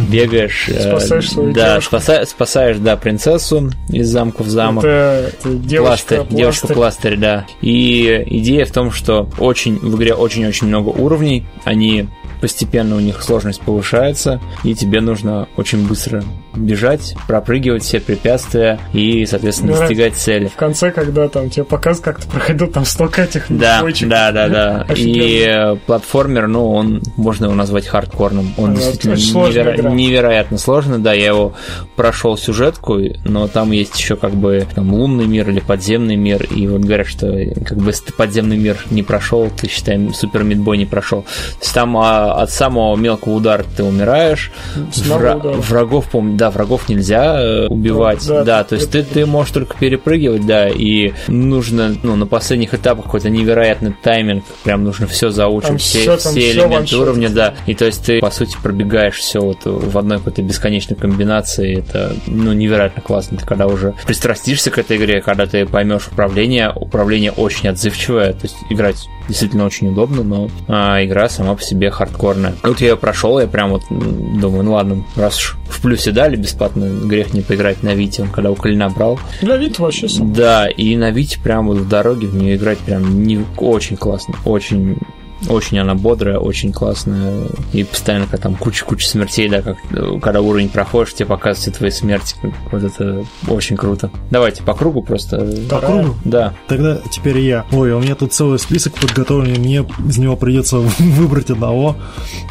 Бегаешь. э, Спасаешь свою Да, спаса- спасаешь, да, принцессу из замка в замок. Это, это девушка, Пластырь, девушка пластырь, да. И идея в том, что очень в игре очень-очень много уровней, они постепенно у них сложность повышается, и тебе нужно очень быстро бежать, пропрыгивать все препятствия и, соответственно, Мне достигать цели. В конце, когда там тебе показывают, как ты проходил, там столько этих Да, бочек. да, да, да. И платформер, ну, он, можно его назвать хардкорным. Он Да, действительно неверо- игра. невероятно сложный. Да, я его прошел сюжетку, но там есть еще как бы там лунный мир или подземный мир. И вот говорят, что как бы если ты подземный мир не прошел, ты, считай, супер мидбой не прошел. То есть там а, от самого мелкого удара ты умираешь. Вра- удара. врагов, помню, да, врагов нельзя э, убивать. Да, Да, то есть ты, ты можешь только перепрыгивать, да, и нужно, ну, на последних этапах какой-то невероятный тайминг, прям нужно все Там заучить, все, всё, там все элементы ваншотится. уровня, да, и то есть ты, по сути, пробегаешь все вот в одной какой-то бесконечной комбинации, это, ну, невероятно классно, ты когда уже пристрастишься к этой игре, когда ты поймешь управление, управление очень отзывчивое, то есть играть действительно очень удобно, но а, игра сама по себе хардкорная. Вот я ее прошел, я прям вот думаю, ну ладно, раз уж в плюсе дали бесплатно, грех не поиграть на Вите, он когда у Калина брал. Для вид вообще сам. Да, и на Вите прям вот в дороге в нее играть прям не очень классно, очень Очень она бодрая, очень классная. И постоянно, когда там куча-куча смертей, да, как когда уровень проходишь, тебе показывают все твои смерти. Вот это очень круто. Давайте по кругу просто. По кругу? Да. Тогда теперь я. Ой, у меня тут целый список подготовленный, мне из него придется выбрать одного.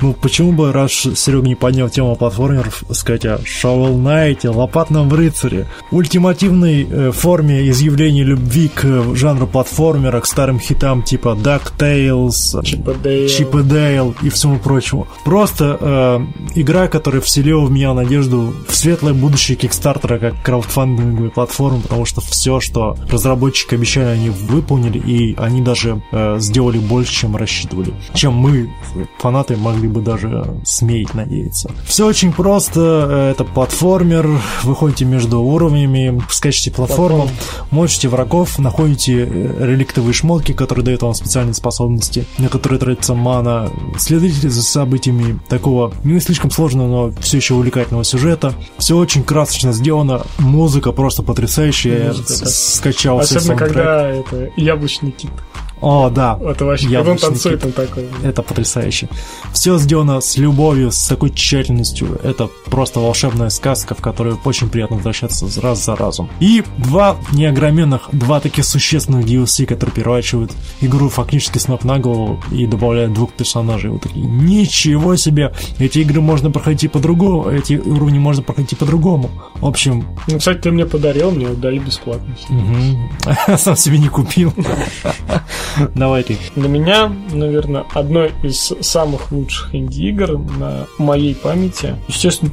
Ну, почему бы, раз Серега не поднял тему платформеров, сказать о Shovel Knight, Лопатном рыцаре, ультимативной э, форме изъявления любви к жанру платформера, к старым хитам типа DuckTales, Чип и Дейл. Чип и Дейл и всему прочему. Просто э, игра, которая вселила в меня надежду в светлое будущее Кикстартера как краудфандинговой платформы, потому что все, что разработчики обещали, они выполнили, и они даже э, сделали больше, чем рассчитывали. Чем мы, фанаты, могли бы даже сметь надеяться. Все очень просто. э, Это платформер. Вы ходите между уровнями, скачете платформу, мочите врагов, находите э, реликтовые шмотки, которые дают вам специальные способности, на которые тратится мана. Следите за событиями такого не слишком сложного, но все еще увлекательного сюжета. Все очень красочно сделано. Музыка просто потрясающая. Музыка, скачал Особенно, когда это яблочный кит. О, да. Это вообще, когда он Яблочный танцует, он такой. Это потрясающе. Все сделано с любовью, с такой тщательностью. Это просто волшебная сказка, в которую очень приятно возвращаться раз за разом. И два неогроменных, два таких существенных DLC, которые переворачивают игру фактически с ног на голову и добавляют двух персонажей. Вот такие, ничего себе! Эти игры можно проходить по-другому, эти уровни можно проходить по-другому. В общем, Ну, кстати, ты мне подарил, мне дали бесплатно. мгм. сам себе не купил. Давай ты. Для меня, наверное, одной из самых лучших инди-игр на моей памяти, естественно.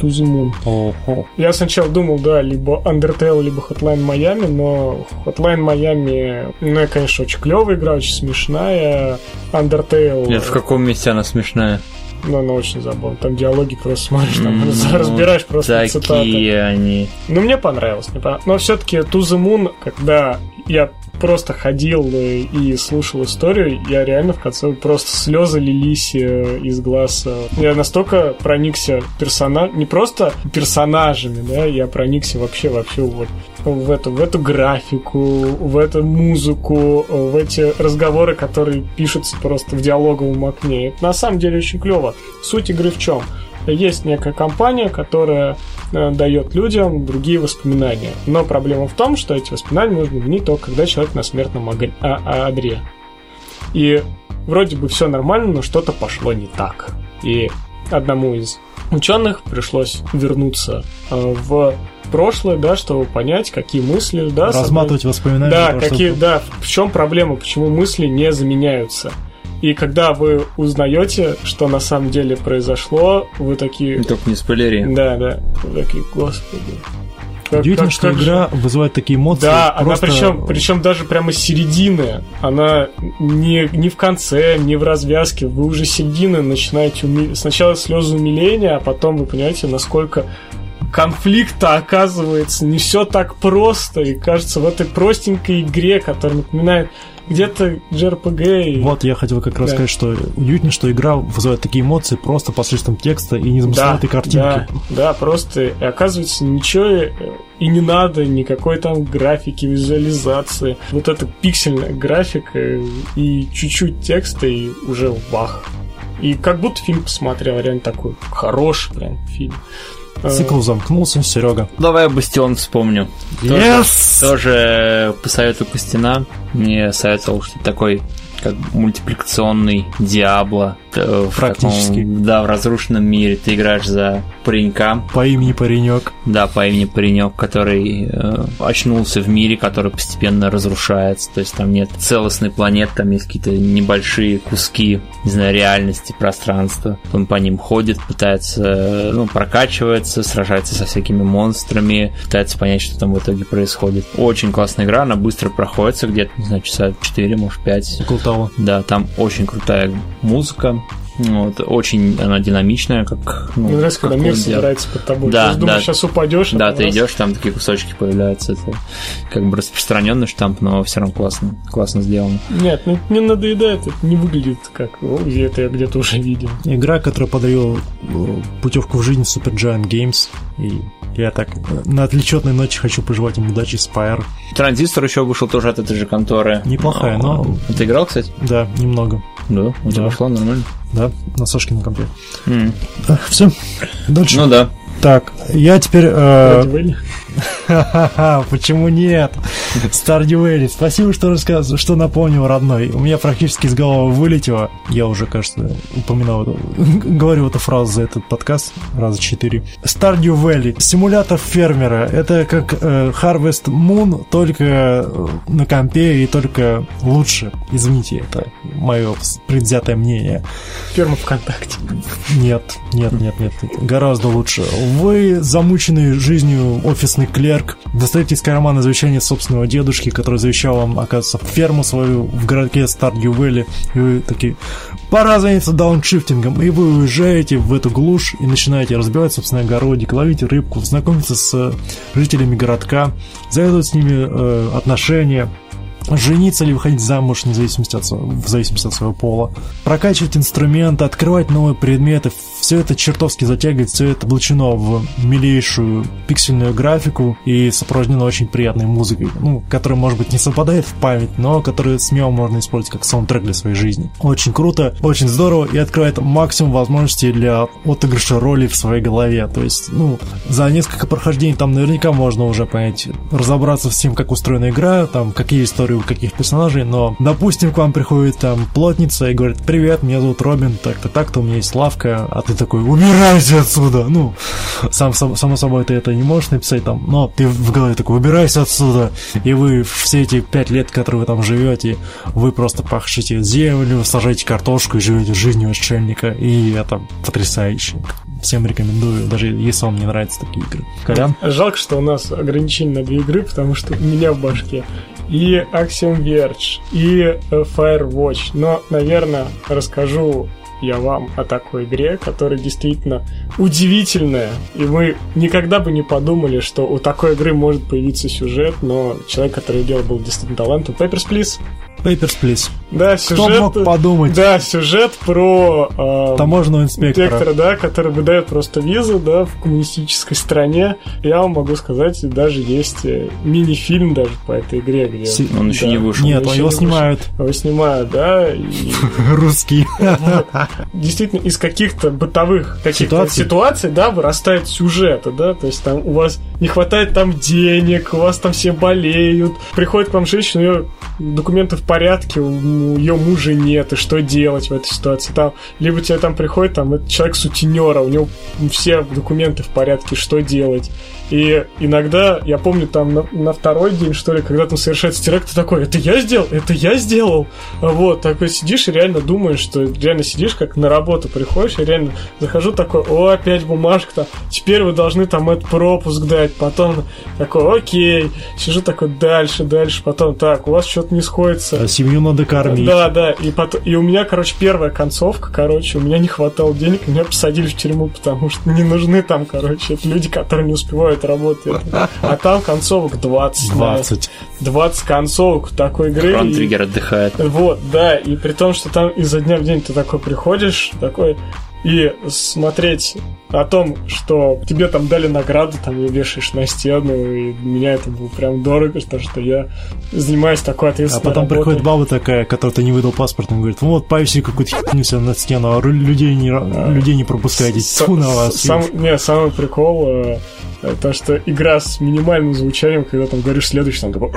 Ого. Я сначала думал, да, либо Undertale, либо Hotline Miami, но Hotline Miami, ну, я, конечно, очень клевая игра, очень смешная. Undertale, Нет, в каком месте она смешная? ну, она очень забавная. Там диалоги просто смотришь, там Ну, разбираешь просто цитаты. Такие они. Ну, мне понравилось. Мне понравилось. Но все-таки To The Moon, когда я просто ходил э, и слушал историю, я реально в конце просто слезы лились э, из глаз. Я настолько проникся персонаж, не просто персонажами, да, я проникся вообще вообще вот в эту, в эту графику, в эту музыку, в эти разговоры, которые пишутся просто в диалоговом окне. Это на самом деле очень клево. Суть игры в чем? Есть некая компания, которая э, дает людям другие воспоминания. Но проблема в том, что эти воспоминания нужно винить только когда человек на смертном а- а- одре. И вроде бы все нормально, но что-то пошло не так. И одному из ученых пришлось вернуться э, в прошлое, да, чтобы понять, какие мысли, да, Разматывать воспоминания. да, какие, да, в чем проблема, почему мысли не заменяются. И когда вы узнаете, что на самом деле произошло, вы такие, Только не спойлери. да, да, вы такие, господи. Как- Удивительно, как- что как же- игра вызывает такие эмоции. Да, она просто- причем, причем даже прямо с середины. Она не, не в конце, не в развязке. Вы уже с середины начинаете уми- сначала слезы умиления, а потом вы понимаете, насколько конфликта оказывается не все так просто. И кажется, в этой простенькой игре, которая напоминает где-то JRPG. и- Вот я хотел как раз Да. сказать, что удивительно, что игра вызывает такие эмоции просто посредством текста и незамысловатой картинки. Да, да, просто и оказывается ничего э, и не надо, никакой там графики, визуализации. Вот эта пиксельная графика э, и чуть-чуть текста, и уже вах. И как будто фильм посмотрел, реально такой хороший прям фильм. Э, Цикл замкнулся, Серега. Давай я Бастион вспомню. Yes! Тоже посоветую Костина. Мне советовал, что такой как мультипликационный Диабло. э, Практически. таком, да, в разрушенном мире. Ты играешь за паренька, По имени паренек. да, по имени паренек, который э, очнулся в мире, который постепенно разрушается. То есть там нет целостной планеты, там есть какие-то небольшие куски, не знаю, реальности, пространства. Он по ним ходит, пытается, э, ну, прокачивается, сражается со всякими монстрами, пытается понять, что там в итоге происходит. Очень классная игра, она быстро проходится, где-то, не знаю, часа 4, может 5. Около того. Да, там очень крутая музыка. Вот, очень она динамичная, как... Ну, Мне нравится, когда мир собирается под тобой. Да, ты думаешь, да. сейчас упадешь. а Да, ты раз- идешь, там такие кусочки появляются. Это как бы распространенный штамп, но все равно классно, классно сделано. Нет, ну не надоедает, это не выглядит как, о, это я где-то уже видел. Игра, которая подарила э, путевку в жизнь Super Giant Games. И я так э, на отличетной ночи хочу пожелать им удачи Spire. Транзистор еще вышел тоже от этой же конторы. Неплохая, но- Ты играл, кстати? Да, немного. Да, у тебя Да. пошла нормально. Да, на Сашкином компе. М. Все. Дальше. Ну да. Так, я теперь... э, почему нет? Stardew Valley, спасибо, что рассказывал, что напомнил, родной. У меня практически из головы вылетело. Я уже, кажется, упоминал говорю эту фразу за этот подкаст раза четыре. Stardew Valley, симулятор фермера. Это как э, Harvest Moon, только э, на компе и только лучше. Извините, это мое предвзятое мнение. Ферма ВКонтакте. Нет, нет, нет, нет, нет. Гораздо лучше. Вы замученный жизнью офисный клерк, достаете из кармана завещание собственного дедушки, который завещал вам, оказывается, ферму свою в городке Stardew Valley, и вы такие, пора заняться дауншифтингом, и вы уезжаете в эту глушь и начинаете разбивать собственный огородик, ловить рыбку, знакомиться с э, жителями городка, завязывать с ними э, отношения, жениться или выходить замуж вне зависимости от, в зависимости от своего пола, прокачивать инструменты, открывать новые предметы, все это чертовски затягивает, все это облачено в милейшую пиксельную графику и сопровождено очень приятной музыкой, ну, которая, может быть, не совпадает в память, но которую смело можно использовать как саундтрек для своей жизни. Очень круто, очень здорово и открывает максимум возможностей для отыгрыша роли в своей голове. То есть, ну, за несколько прохождений там наверняка можно уже понять, разобраться с тем, как устроена игра, там, какие истории у каких персонажей, но, допустим, к вам приходит там плотница и говорит, привет, меня зовут Робин, так-то так-то, у меня есть лавка, а ты такой, убирайся отсюда! Ну, сам, сам- само собой ты это не можешь написать там, но ты в голове такой, убирайся отсюда! И вы все эти пять лет, которые вы там живете, вы просто пахшите землю, сажаете картошку и живете жизнью отшельника, и это потрясающе. Всем рекомендую, даже если вам не нравятся такие игры. Колян? Жалко, что у нас ограничение на две игры, потому что у меня в башке и Axiom Verge, и э, Firewatch. Но, наверное, расскажу я вам о такой игре, которая действительно удивительная. И мы никогда бы не подумали, что у такой игры может появиться сюжет, но человек, который делал, был действительно талантом. Papers, Please. Papers, Please. Да, Кто сюжет... мог подумать? Да, сюжет про... э, Таможенного инспектора. инспектора, да, который выдает просто визу, да, в коммунистической стране. Я вам могу сказать, даже есть э, мини-фильм даже по этой игре, где... Си- Он еще да, не вышел. Нет, еще он не его вышел. снимают. Его снимают, да, и Русский. действительно из каких-то бытовых каких-то Ситуаций? ситуаций, да, вырастает сюжеты, да, то есть там у вас не хватает там денег, у вас там все болеют, приходит к вам женщина, у нее документы в порядке, у ее мужа нет, и что делать в этой ситуации? Там, либо тебе там приходит там этот человек сутенера, у него все документы в порядке, что делать? И иногда, я помню, там на, на второй день, что ли, когда там совершается теракт, ты такой, это я сделал? Это я сделал? Вот, такой сидишь и реально думаешь, что реально сидишь, как на работу приходишь, и реально захожу такой, о, опять бумажка-то, теперь вы должны там этот пропуск дать, потом такой, окей, сижу такой дальше, дальше, потом, так, у вас что-то не сходится, А Семью надо кормить. да, да, и, потом, и у меня, короче, первая концовка, короче, у меня не хватало денег, меня посадили в тюрьму, потому что не нужны там, короче, это люди, которые не успевают работать. А там концовок 20. да. 20. 20 концовок такой игры. Крон и- Триггер отдыхает. вот, да, и при том, что там изо дня в день ты такой приходишь, такой, и смотреть о том, что тебе там дали награду, там ее вешаешь на стену, и меня это было прям дорого, потому что я занимаюсь такой А ответственной потом работой. приходит баба такая, которая ты не выдал паспорт, он говорит, вот, повеси какую-то херню себе на стену, а людей не, ра- людей не пропускайте. С- Тьфу на вас. Сам, не, самый прикол, э, то, что игра с минимальным звучанием, когда там говоришь следующий, там такой...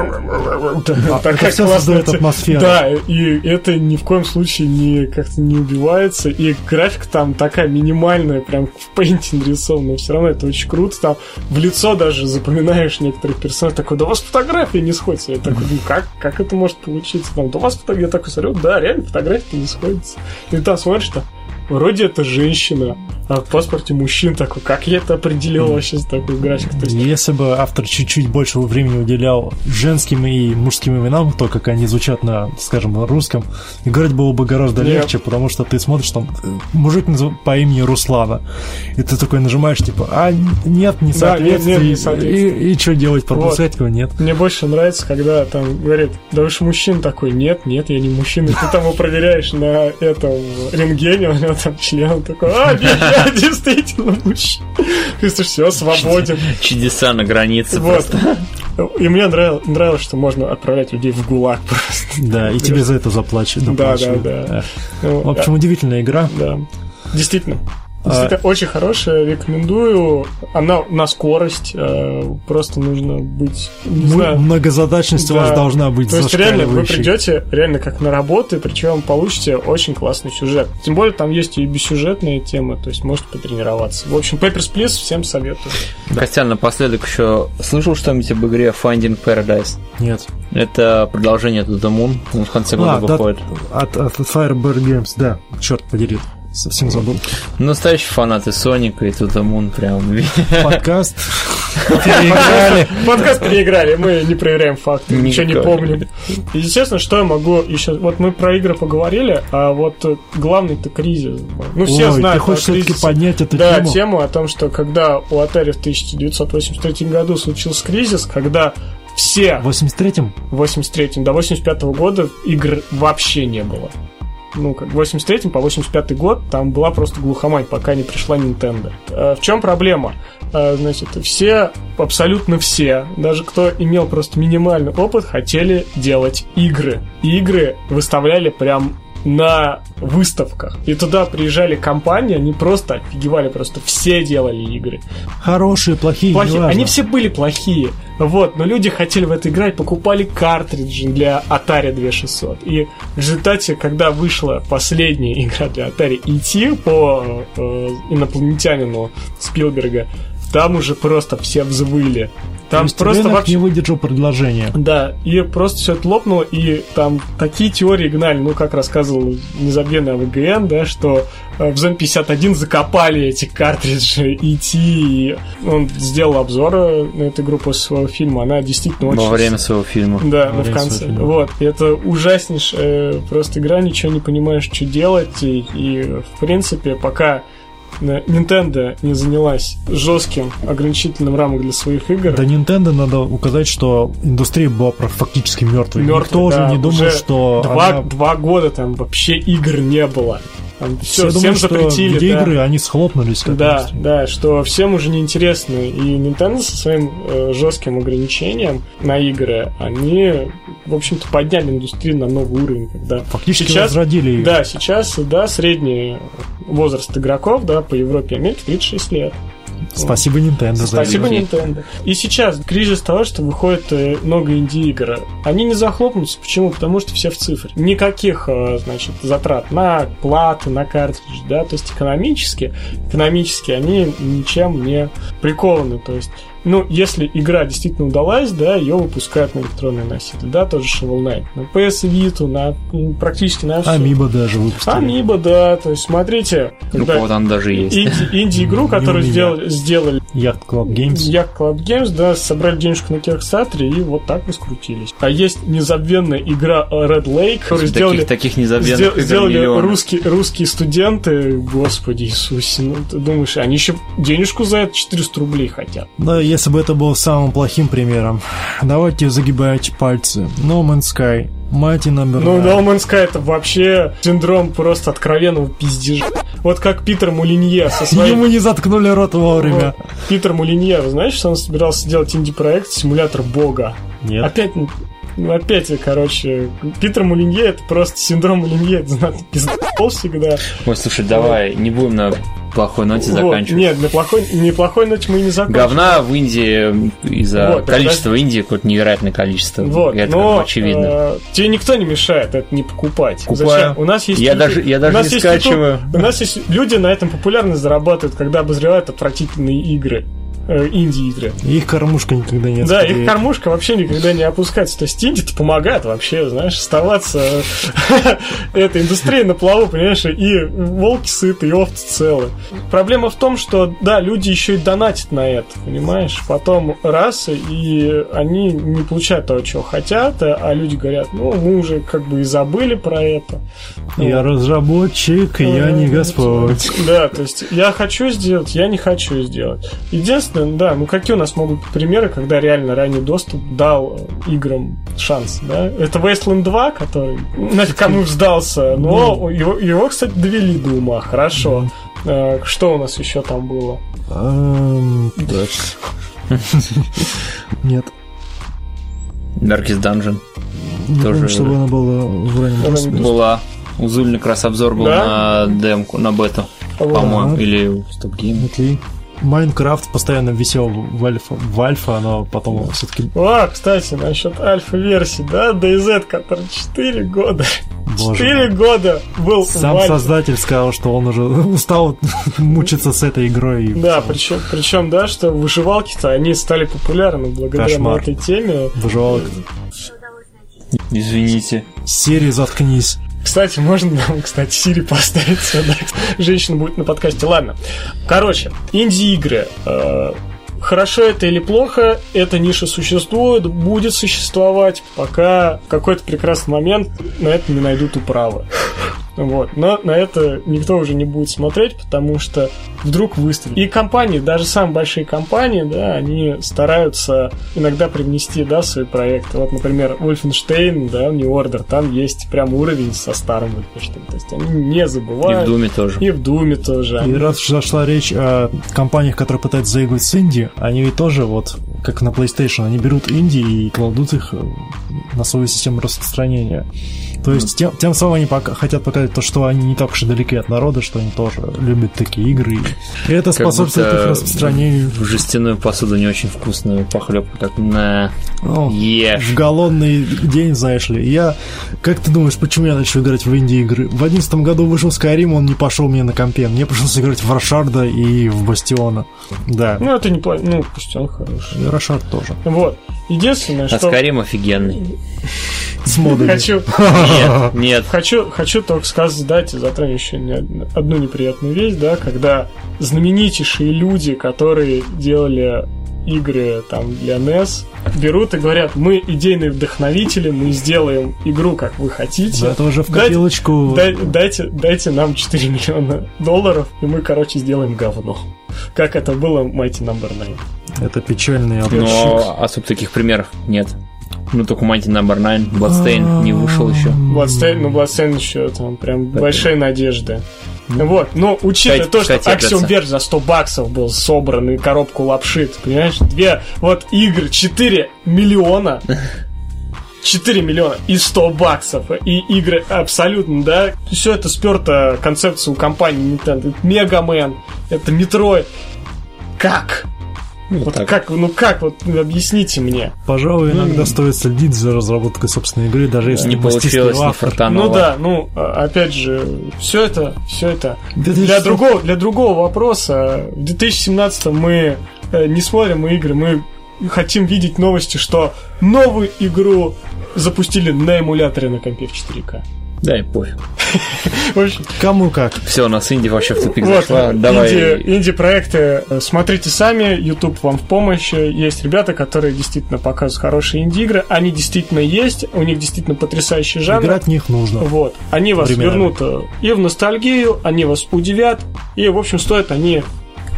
А, такая создает атмосферу. Да, и это ни в коем случае не как-то не убивается, и графика там такая минимальная, прям в пейнте нарисована, но все равно это очень круто, там в лицо даже запоминаешь некоторых персонажей, такой, да у вас фотография не сходится, я такой, ну как, как это может получиться, там, да у вас фотография, я такой смотрю, да, реально фотография не сходится, и там смотришь, там, вроде это женщина, а в паспорте мужчин такой, как я это определил вообще с такой графикой, то есть Если бы автор чуть-чуть больше времени уделял женским и мужским именам, то, как они звучат на, скажем, русском, играть было бы гораздо Нет. легче, потому что ты смотришь там, мужик по имени Руслана, и ты такой нажимаешь, типа, а, нет, не Да, нет, нет, не соответствие, соответствие. и, что делать, пропускать его, нет. Мне больше нравится, когда там говорит, да вы же мужчина такой, нет, нет, я не мужчина. И Ты там его проверяешь на этом рентгене, у него там член такой, а, нет, я действительно мужчина. Ты все, свободен. Чудеса на границе Вот. просто. И мне нравилось, нравилось, что можно отправлять людей в ГУЛАГ просто. Да, и тебе за это заплачут. Да, да, да. В общем, удивительная игра. Да. Действительно. А- Действительно, очень хорошая, рекомендую. Она на скорость, э, просто нужно быть, знаю, Многозадачность у Да. вас должна быть То есть реально вы придете реально как на работу, причем получите очень классный сюжет. Тем более там есть и бессюжетные темы, то есть можете потренироваться. В общем, Papers, Please всем советую. Костян, напоследок еще слышал что-нибудь об игре Finding Paradise? Нет. Это продолжение To The Moon, он в конце года А, да, выходит. от, от Firebird Games, да. Черт подери. Совсем забыл. Настоящие фанаты Соника и The Moon прям Подкаст. Переиграли. Подкаст переиграли, мы не проверяем факты, ничего не помним. И, естественно, что я могу еще... Вот мы про игры поговорили, а вот э, главный-то кризис. Ну, все знают ты хочешь все-таки поднять эту Да, тему? тему о том, что когда у Atari в 1983 году случился кризис, когда все В 83-м? в 83 до 85 года игр вообще не было. Ну, как в 83 по 85 год там была просто глухомань, пока не пришла Nintendo. Э, В чем проблема? Э, Значит, все, абсолютно все, даже кто имел просто минимальный опыт, хотели делать игры. И игры выставляли прям на выставках. И туда приезжали компании, они просто офигевали, просто все делали игры Хорошие, плохие, плохие. Они все были плохие. Вот, но люди хотели в это играть, покупали картриджи для Atari 2600. И в результате, когда вышла последняя игра для Atari E.T. по э, инопланетянину Спилберга, там уже просто все взвыли. То Там есть просто рынок вообще... не выдержал предложения. Да, и просто все это лопнуло, и там такие теории гнали, ну, как рассказывал незабвенный АВГН, да, что э, в Zone 51 закопали эти картриджи идти, и он сделал обзор э, на эту игру после своего фильма, она действительно очень... во время своего фильма. Да, Во ну, в конце. Вот, и это ужаснейшая просто игра, ничего не понимаешь, что делать, и, и, в принципе, пока э, Nintendo не занялась жестким ограничительным рамкой для своих игр, Да Nintendo надо указать, что индустрия была фактически мертвой. Мёртвой, Никто уже да, не думал, уже что два, она- два года там вообще игр не было. Там Все все, думают, всем что запретили. где да. игры, они схлопнулись. как Да, индустрия. да, что всем уже неинтересно. И Nintendo со своим э, жестким ограничением на игры, они, в общем-то, подняли индустрию на новый уровень, когда Фактически сейчас, возродили ее. да, сейчас, да, средний возраст игроков, да, по Европе и Америке 36 лет. Спасибо Nintendo за Спасибо. Nintendo. И сейчас кризис того, что выходит э, много инди-игр. Они не захлопнутся. Почему? Потому что все в цифре. Никаких, э, значит, затрат на платы, на картридж, да, то есть экономически, экономически они ничем не прикованы. То есть ну, если игра действительно удалась, да, ее выпускают на электронные носители, да, тоже Shovel Knight, на PS Vita, на м, практически на все. Амиба даже выпустили. Амиба, да, то есть смотрите, Ну, вот он даже есть. инди- инди-игру, которую сделали, сделали Yacht Club Games. Як Club Games, да, собрали денежку на Kickstarter и вот так раскрутились. А есть незабвенная игра Red Lake, которую Таких, сделали, таких незабвенных сдел- сделали миллион. русские, русские студенты. Господи Иисусе, ну ты думаешь, они еще денежку за это 400 рублей хотят. Да, если бы это был самым плохим примером. Давайте загибайте пальцы. No Man's Sky. Mighty Number Ну. No Man's Sky это вообще синдром просто откровенного пиздежа. Вот как Питер Мулинье со своим... Ему не заткнули рот вовремя. Вот, Питер Мулинье, вы знаете, что он собирался сделать инди-проект «Симулятор бога»? Нет. Опять, ну, опять, короче, Питер Мулинье это просто синдром Мулинье, это знатно пиздол всегда. Ой, слушай, давай, не будем на плохой ноте Вот, заканчивать. Нет, на плохой, неплохой ноте мы и не закончим. Говна в Индии из-за Вот, количества Индии какое-то невероятное количество. Вот, это но очевидно. э, тебе никто не мешает это не покупать. Покупаю. Зачем? У нас есть Я люди- даже- я у даже нас не есть скачиваю. YouTube, у нас есть люди на этом популярность зарабатывают, когда обозревают отвратительные игры, инди-игры. Их кормушка никогда не Да, их кормушка вообще никогда не опускается. То есть инди помогает вообще, знаешь, оставаться этой индустрией на плаву, понимаешь, и волки сыты, и овцы целы. Проблема в том, что, да, люди еще и донатят на это, понимаешь? Потом раз, и они не получают того, чего хотят, а люди говорят, ну, мы уже как бы и забыли про это. Я разработчик, я не господь. Да, то есть я хочу сделать, я не хочу сделать. Единственное, да, ну какие у нас могут быть примеры, когда реально ранний доступ дал э, играм шанс, да? Это Wasteland 2, который нафиг кому сдался, но его, его, кстати, довели до ума, хорошо. Э, Что у нас еще там было? Эм. Нет. Darkest Dungeon. Тоже- чтобы она была в раннем. Была. У Зульни как раз обзор был Да? на демку, на бету, Вот. по-моему. Или Stop Game. Окей. Майнкрафт постоянно висел в альфа, в альфа но потом все-таки А, кстати, насчет альфа-версии, да, DayZ, который 4 года. Боже 4 года был Сам в альфе. создатель сказал, что он уже устал мучиться с этой игрой. Да, причем, причем, да, что выживалки-то, они стали популярны благодаря Кошмар. этой теме. Выживалок. Извините. Сири, заткнись. Кстати, можно нам, кстати, Сири поставить сюда. Женщина будет на подкасте. Ладно. Короче, инди-игры. Э, Хорошо это или плохо, эта ниша существует, будет существовать, пока в какой-то прекрасный момент на это не найдут управы. Вот. Но на это никто уже не будет смотреть, потому что вдруг выстрелит. И компании, даже самые большие компании, да, они стараются иногда привнести, да, свои проекты. Вот, например, Wolfenstein, да, New Order, там есть прям уровень со старым Wolfenstein. То есть они не И в забывают. Думе тоже. И в Думе тоже. И Они- раз уж зашла речь о компаниях, которые пытаются заигрывать с инди, они ведь тоже, вот, как на PlayStation, они берут инди и кладут их э, на свою систему распространения. То есть тем, тем самым они пока, хотят показать то, что они не так уж и далеки от народа, что они тоже любят такие игры. И это Как способствует будто их распространению. В жестяную посуду не очень вкусную похлебку. Так, на, Ну, в ешь. голодный день, знаешь ли. Я, как ты думаешь, почему я начал играть в инди-игры? В одиннадцатом году вышел Skyrim, он не пошел мне на компе. Мне пришлось играть в Рошарда и в Бастиона. Да. Ну, это не плохо. Ну, пусть он хороший. И Рошард тоже. Вот. Единственное, А что... Скарим офигенный. С модами. Хочу, Нет, нет. Хочу, хочу только сказать, дайте затронем еще не од- одну неприятную вещь, да, когда знаменитейшие люди, которые делали игры там для NES, берут и говорят, мы идейные вдохновители, мы сделаем игру, как вы хотите. Это уже в Дайте- копилочку. Дай- дайте, дайте нам 4 миллиона долларов, и мы, короче, сделаем говно. Как это было в Mighty Number 9. Это печальный образчик. Но особо таких примеров нет. Ну, только Mighty Number 9, Bloodstain не вышел еще. Bloodstained, ну, Bloodstained еще там прям большие надежды. Вот, но учитывая Кстати- то, что кстати, Axiom Verge за 100 баксов был собран и коробку лапши, ты понимаешь? Две вот игры, 4 миллиона 4 миллиона и 100 баксов. И игры абсолютно, да. Все это сперто концепция у компании Nintendo. Это Мегамен, это Метрой. Как? вот так. как, ну как, вот объясните мне. Пожалуй, иногда стоит следить за разработкой собственной игры, даже если Не получилось, не автор. фартануло. Ну да, ну а- опять же, все это, все это Да ты для что? другого, для другого вопроса. В 2017 мы э, не смотрим игры, мы хотим видеть новости, что новую игру запустили на эмуляторе на компе в 4К. Да, и пофиг. Кому как. Все, у нас Инди вообще в тупик вот, зашла. Давай. инди- инди-проекты э, смотрите сами, YouTube вам в помощь. Есть ребята, которые действительно показывают хорошие инди-игры. Они действительно есть, у них действительно потрясающий жанр. Играть в них нужно. Вот. Они вас Временами. вернут э, и в ностальгию, они вас удивят, и, в общем, стоят они...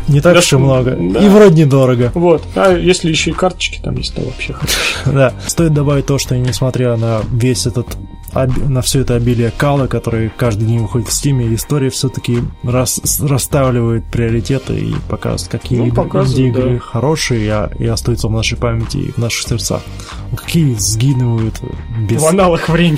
Не так уж и много. да. И вроде недорого. Вот. А если еще и карточки там есть, то вообще. Да. Стоит добавить то, что несмотря на весь этот на все это обилие кала, который каждый день выходит в стиме, история все-таки рас, расставливает приоритеты и показывает, какие Ну, игры- показывает, инди-игры да. хорошие а, и остаются в нашей памяти и в наших сердцах. Какие сгинывают без... В аналах времени.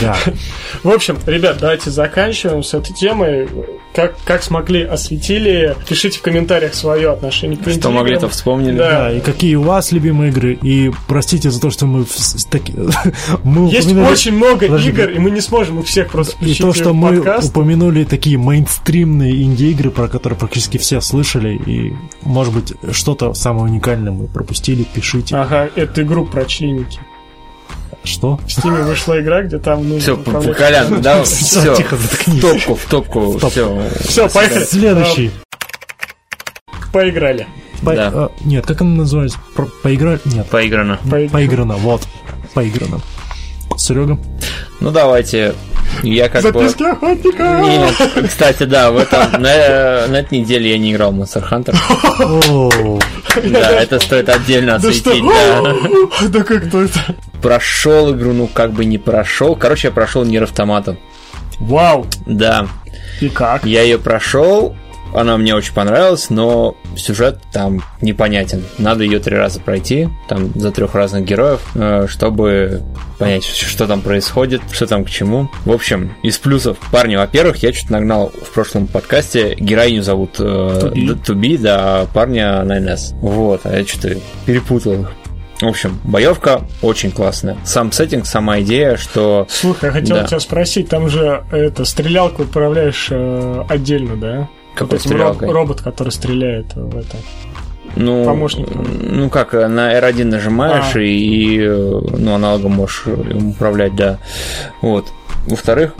Да. В общем, ребят, давайте заканчиваем с этой темой. Как, как смогли, осветили. Пишите в комментариях свое отношение к Что могли, то вспомнили. Да. Да, и какие у вас любимые игры. И простите за то, что мы... таки- мы Есть упомянули- очень много Подожди. игр, и мы не сможем их всех просто И то, что в мы подкаст. упомянули такие мейнстримные инди-игры, про которые практически все слышали, и, может быть, что-то самое уникальное мы пропустили, пишите. Ага, эту игру про членики. Что? В Стиме вышла игра, где там нужно Все, управлять- Колян, да, все. Тихо, В заткнись. топку, в топку, все. Все, поехали. Следующий. А, Поиграли. По- Да. а, нет, как она называется? Про- Поиграли? Нет. Поиграно. Поиг- Поиграно, вот. Поиграно. Серега? Ну давайте. Я как бы. Записки охотника! Нет, кстати, да, в этом на, на этой неделе я не играл в Monster Hunter. Да, это стоит отдельно осветить, да. Да как то это? Прошел игру, ну как бы не прошел. Короче, я прошел Нир Автомата. Вау! Да, И как? я ее прошел. Она мне очень понравилась, но сюжет там непонятен. Надо ее три раза пройти, там за трех разных героев, э, чтобы понять, что там происходит, что там к чему. В общем, из плюсов, парни, во-первых, я что-то нагнал в прошлом подкасте, героиню зовут э, Туби, да, парня на НС. Вот, а я что-то перепутал их. В общем, боевка очень классная. Сам сеттинг, сама идея, что... Слушай, я хотел да. тебя спросить, там же это стрелялку отправляешь э, отдельно, да? Какой стрелялкой? робот, который стреляет в это. Ну, помощник. Ну как, на R1 нажимаешь а. и, и ну, аналогом можешь им управлять, да. Вот. Во-вторых,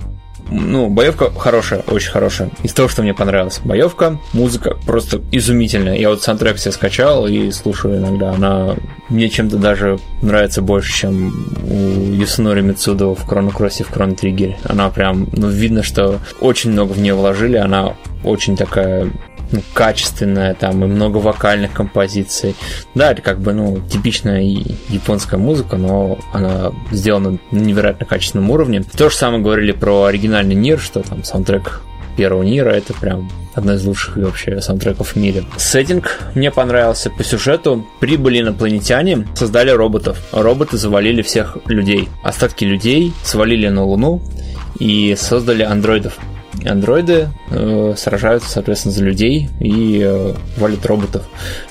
ну, боевка хорошая, очень хорошая. Из того, что мне понравилось. Боевка, музыка просто изумительная. Я вот саундтрек себе скачал и слушаю иногда. Она мне чем-то даже нравится больше, чем у Юсунори Мицудо в Cross и в Chrono Trigger. Она прям, ну, видно, что очень много в нее вложили. Она очень такая ну, качественная, там и много вокальных композиций. Да, это как бы, ну, типичная японская музыка, но она сделана на невероятно качественном уровне. То же самое говорили про оригинальный Нир, что там саундтрек первого Нира, это прям одна из лучших вообще саундтреков в мире. Сеттинг мне понравился по сюжету. Прибыли инопланетяне, создали роботов. Роботы завалили всех людей. Остатки людей свалили на Луну и создали андроидов андроиды э, сражаются, соответственно, за людей и э, валят роботов.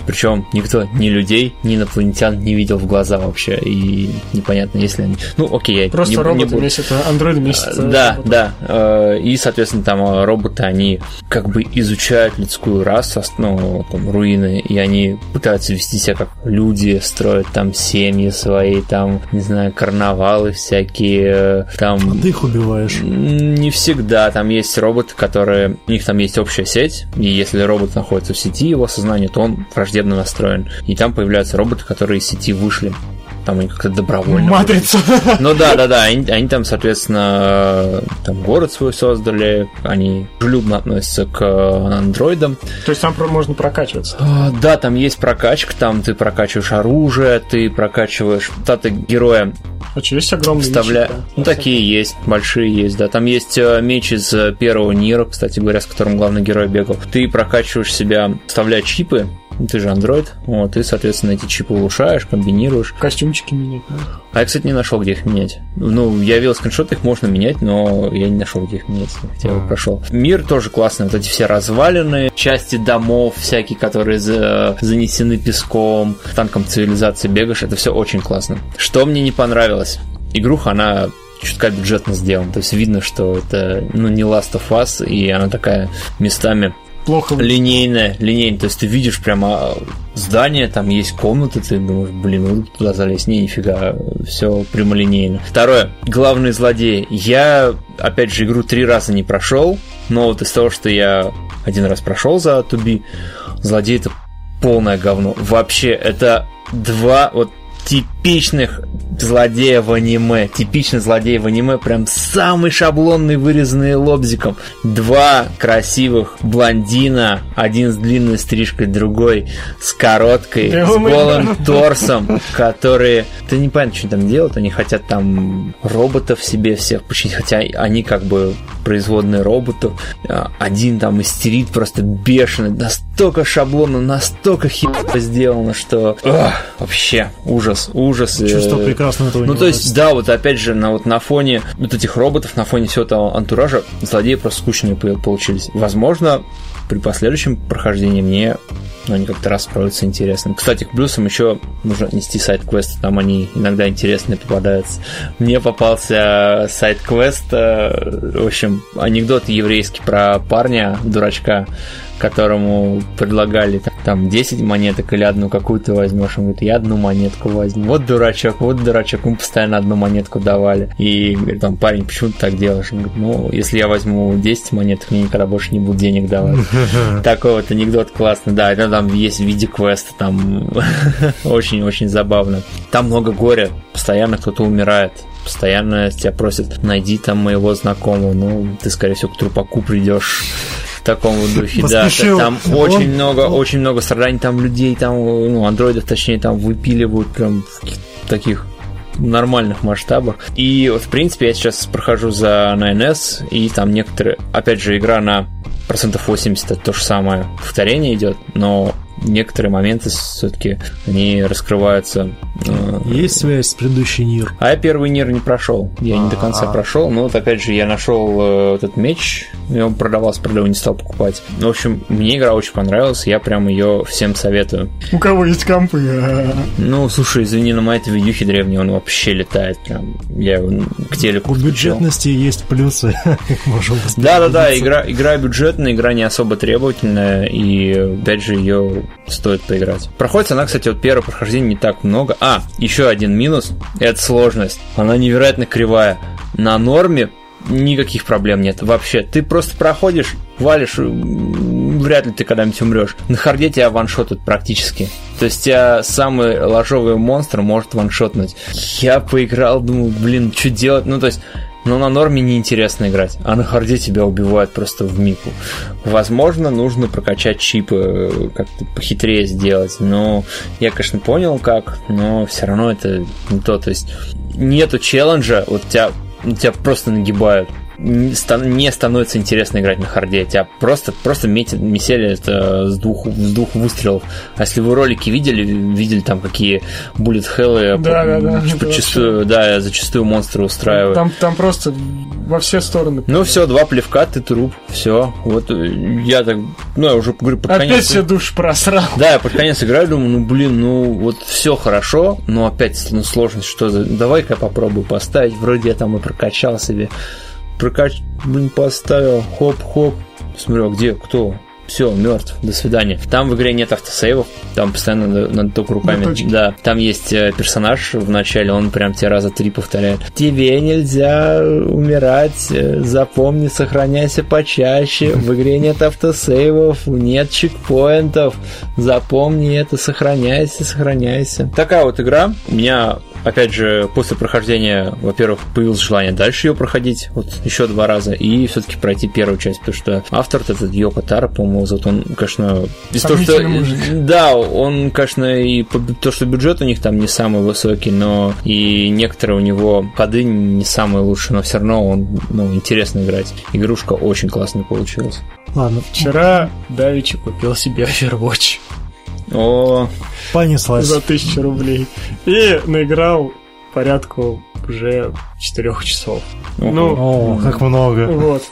Причем никто ни людей, ни инопланетян не видел в глаза вообще. И непонятно, если они... Ну, окей, Просто не, роботы не буду... месяца, андроиды месяца. Да, роботы. да. Э, и, соответственно, там э, роботы, они как бы изучают людскую расу, ну, там, руины, и они пытаются вести себя как люди, строят там семьи свои, там, не знаю, карнавалы всякие, э, там... А ты их убиваешь? Не всегда, там есть роботы, которые... У них там есть общая сеть, и если робот находится в сети, его сознание, то он враждебно настроен. И там появляются роботы, которые из сети вышли там они как-то добровольно. Матрица. Ну да, да, да. Они, они там, соответственно, там город свой создали, они дружелюбно относятся к андроидам. То есть там можно прокачиваться? А, да, там есть прокачка, там ты прокачиваешь оружие, ты прокачиваешь статы героя а что, есть огромные вставля... мечи? Да? Ну, такие есть, большие есть, да. Там есть э, меч из э, первого Нира, кстати говоря, с которым главный герой бегал. Ты прокачиваешь себя, вставляя чипы, ты же андроид, вот, и, соответственно, эти чипы улучшаешь, комбинируешь. Костюмчики менять, да? А я, кстати, не нашел, где их менять. Ну, я видел скриншоты, их можно менять, но я не нашел, где их менять, хотя его прошел. Мир тоже классный, вот эти все развалины, части домов всякие, которые занесены песком, танком цивилизации бегаешь, это все очень классно. Что мне не понравилось? Игруха, она чутка бюджетно сделана. То есть видно, что это ну, не Last of Us, и она такая местами плохо. Линейная, линейная. То есть ты видишь прямо здание, там есть комнаты, ты думаешь, блин, ну туда залезть. Не, нифига, все прямолинейно. Второе, главный злодей. Я, опять же, игру три раза не прошел, но вот из того, что я один раз прошел за Туби, злодей это полное говно. Вообще, это два, вот типичных злодея в аниме. Типичный злодей в аниме, прям самый шаблонный, вырезанный лобзиком. Два красивых блондина, один с длинной стрижкой, другой с короткой, с голым торсом, которые... Ты не понятно, что там делают, они хотят там роботов себе всех починить, хотя они как бы производные роботов. Один там истерит просто бешеный, настолько шаблонно, настолько хитро сделано, что Ох, вообще ужас, ужас. Чувство прекрасно этого Ну, то есть, да, вот опять же, на, вот на фоне вот этих роботов, на фоне всего этого антуража, злодеи просто скучные получились. Возможно, при последующем прохождении мне но они как-то раскроются интересно. Кстати, к плюсам еще нужно нести сайт-квесты, там они иногда интересные попадаются. Мне попался сайт-квест, э, в общем, анекдот еврейский про парня, дурачка, которому предлагали там 10 монеток или одну какую ты возьмешь. Он говорит, я одну монетку возьму. Вот дурачок, вот дурачок. Мы постоянно одну монетку давали. И говорит, там, парень, почему ты так делаешь? Он говорит, ну, если я возьму 10 монеток, мне никогда больше не будут денег давать. Такой вот анекдот классный. Да, это там есть в виде квеста, там очень-очень забавно. Там много горя, постоянно кто-то умирает постоянно тебя просят, найди там моего знакомого, ну, ты, скорее всего, к трупаку придешь таком духе, да. Там очень много, очень много страданий, там людей, там, ну, андроидов, точнее, там выпиливают прям в таких нормальных масштабах. И, вот, в принципе, я сейчас прохожу за 9S, и там некоторые, опять же, игра на процентов 80 это то же самое повторение идет, но некоторые моменты все-таки они раскрываются. э, Есть связь с предыдущей Нир? А я первый Нир не прошел. Я не до конца А-а. прошел. Но вот опять же я нашел э, этот меч. И он продавался, правда, его не стал покупать. В общем, мне игра очень понравилась. Я прям ее всем советую. У кого есть компы? а, Ну, слушай, извини, на моей видюхе древней он вообще летает. Прям я его к телеку У бюджетности есть плюсы, как можем Да-да-да, игра, игра бюджетная, игра не особо требовательная, и опять же ее стоит поиграть. Проходит она, кстати, вот первое прохождение не так много. А, еще один минус – это сложность. Она невероятно кривая. На норме никаких проблем нет. Вообще, ты просто проходишь, валишь, вряд ли ты когда-нибудь умрешь. На харде тебя ваншотают практически. То есть тебя самый ложовый монстр может ваншотнуть. Я поиграл, думаю, блин, что делать? Ну, то есть, но на норме неинтересно играть, а на харде тебя убивают просто в мику. Возможно, нужно прокачать чипы, э, как-то похитрее сделать, но я, конечно, понял как, но все равно это не то, то есть нету челленджа, вот тебя, тебя просто нагибают не стан- не становится интересно играть на харде. Тебя просто, просто метит, месели это с двух, с двух выстрелов. А если вы ролики видели, видели там какие bullet hell Да, да, да, это подчастую, да, зачастую монстры устраивают. Там, там просто во все стороны. Ну все, два плевка, ты труп, все. Вот э, я так, ну я уже говорю под Опять конец. все душ просрал. Да, я под конец играю, думаю, ну блин, ну вот все хорошо, но опять ну, сложность, что за... Давай-ка я попробую поставить, вроде я там и прокачал себе. Прокач, блин, поставил, хоп-хоп. Смотрю, а где, кто? Все, мертв, до свидания. Там в игре нет автосейвов, там постоянно надо, надо только руками. На точке. Да, там есть э, персонаж в начале, он прям тебе раза три повторяет. Тебе нельзя умирать, э, запомни, сохраняйся почаще. В игре нет автосейвов, нет чекпоинтов. Запомни это, сохраняйся, сохраняйся. Такая вот игра. У меня опять же, после прохождения, во-первых, появилось желание дальше ее проходить, вот еще два раза, и все-таки пройти первую часть, потому что автор этот Йоко Таро, по-моему, зовут, он, конечно, из того, что... Мужик. Да, он, конечно, и то, что бюджет у них там не самый высокий, но и некоторые у него ходы не самые лучшие, но все равно он, ну, интересно играть. Игрушка очень классная получилась. Ладно, Вчера Давичи купил себе Overwatch О, понеслась. за тысячу рублей. И наиграл порядку уже четырех часов. Ну, О, как много. вот.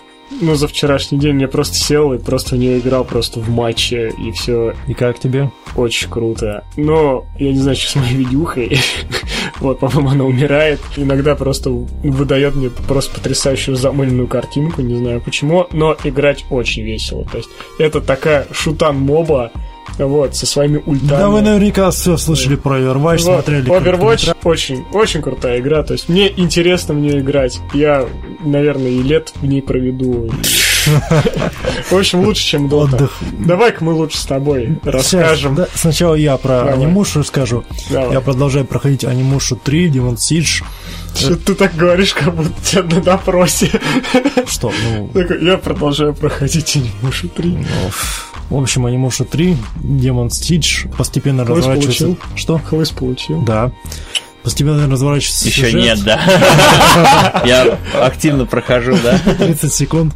Ну, за вчерашний день я просто сел и просто в нее играл просто в матче, и все И как тебе? очень круто. Но я не знаю, что с моей видюхой. вот, по-моему, она умирает. Иногда просто выдает мне просто потрясающую замыленную картинку, не знаю почему, но играть очень весело. То есть это такая шутан-моба, вот, со своими ультами. Да вы наверняка все слышали про Overwatch, Вот, смотрели. Overwatch очень, очень крутая игра. То есть мне интересно в нее играть. Я, наверное, и лет в ней проведу. В общем, лучше, чем Dota. Отдых. Давай-ка мы лучше с тобой Сейчас, расскажем. да, сначала я про Давай. анимушу расскажу. Давай. Я продолжаю проходить анимушу 3, Demon Siege. Что ты так говоришь, как будто тебя на допросе. Что, ну, Я продолжаю проходить Анимушу 3. ну, в общем, анимуша 3, Demon Siege постепенно Хлыст разворачивается. получил? Что? Хлыст получил. Да. Постепенно разворачивается еще сюжет. нет, да. Я активно прохожу, да? 30 секунд.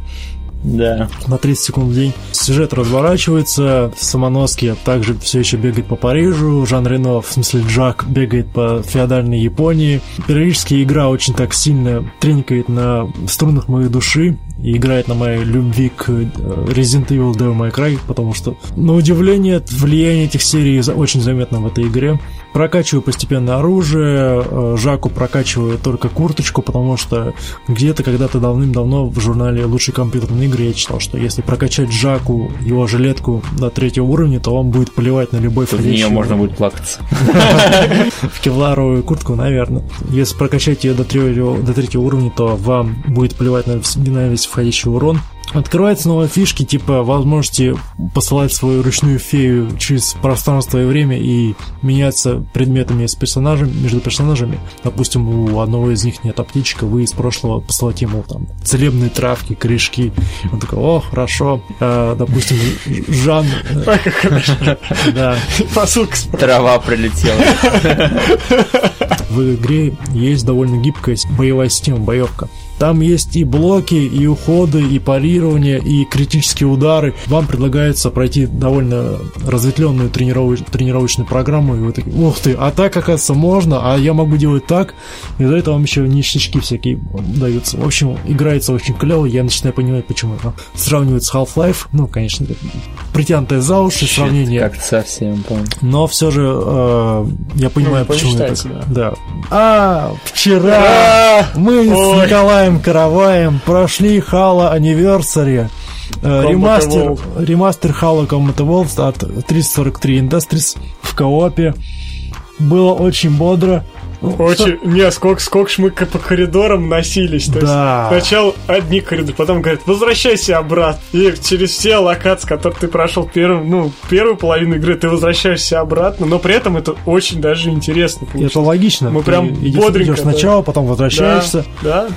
Да. на 30 секунд в день. Сюжет разворачивается, Самоноски также все еще бегает по Парижу, Жан Рено, в смысле Джак, бегает по феодальной Японии. Периодически игра очень так сильно тренькает на струнах моей души и играет на моей любви к э, Resident Evil Devil May Cry, потому что, на удивление, влияние этих серий очень заметно в этой игре. Прокачиваю постепенно оружие, э, Жаку прокачиваю только курточку, потому что где-то когда-то давным-давно в журнале «Лучшие компьютерные игры» я читал, что если прокачать Жаку его жилетку до третьего уровня, то он будет поливать на любой В нее входящий можно будет плакаться. в кевларовую куртку, наверное. Если прокачать ее до третьего, уровня, то вам будет плевать на весь входящий урон. Открываются новые фишки, типа возможности посылать свою ручную фею через пространство и время и меняться предметами с персонажем, между персонажами. Допустим, у одного из них нет аптечка, вы из прошлого посылать ему там целебные травки, корешки. Он такой, о, хорошо. А, допустим, Жан... э. Да, Посылка с Трава прилетела. в игре есть довольно гибкая боевая система, боевка. Там есть и блоки, и уходы, и парирование, и критические удары. Вам предлагается пройти довольно разветвленную тренировоч- тренировочную программу, и вы такие, ух ты, а так, оказывается, можно, а я могу делать так, и за это вам еще ништячки всякие даются. В общем, играется очень клево, я начинаю понимать, почему это сравнивают с Half-Life, ну, конечно, притянутое за уши сравнение. Как совсем, помню. Но все же э, я понимаю, Ну, почему это. Да. А, вчера мы с. Николаем Караваем прошли Halo Anniversary. э, Combat Ремастер, ремастер Halo Combat Evolved от 343 Industries в коопе. Было очень бодро. Что- Очень, не, сколько, сколько ж мы по коридорам носились. То Да. есть сначала одни коридоры, потом говорят, возвращайся обратно. И через все локации, которые ты прошел первым, ну, первую половину игры, ты возвращаешься обратно, но при этом это очень даже интересно. Это логично. Мы Ты прям бодренько, идешь да. сначала, потом возвращаешься. Да,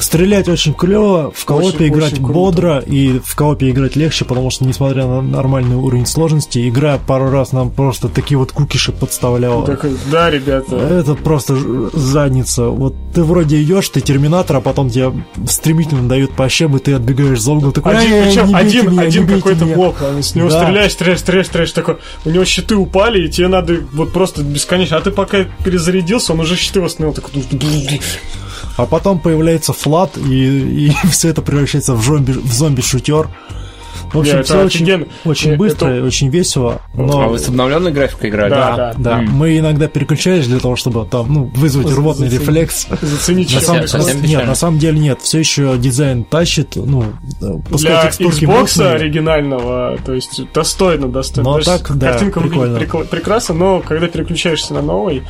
Стрелять очень клево, в коопе играть очень круто. бодро, и в коопе играть легче, потому что, несмотря на нормальный уровень сложности, игра пару раз нам просто такие вот кукиши подставляла. Так, да, ребята. Это просто задница. Вот ты вроде идешь, ты терминатор, а потом тебе стремительно дают по щебу, и ты отбегаешь за угол, такой, Один, «Ай-яй, причем один, меня, один какой-то меня». блок, с него Да. стреляешь, стреляешь, стреляешь, стреляешь, такой, у него щиты упали, и тебе надо вот просто бесконечно, а ты пока перезарядился, он уже щиты восстановил, такой, А потом появляется флат, и, и все это превращается в зомби, в зомби-шутер. В общем, это все очень, очень Не, быстро это- и очень весело. Но... А вы с обновленной графикой играли? Да, Да, да. да. М. Мы иногда переключаешь для того, чтобы там, ну, вызвать Заценить. рвотный рефлекс. заценить, На самом, Совсем- нет, на самом деле нет. Все еще дизайн тащит, ну, э, пускай для Xbox мощные. оригинального, то есть достойно, достойно. Но То есть так, да, картинка прикольно. выглядит прикла- прекрасно, но когда переключаешься на новый,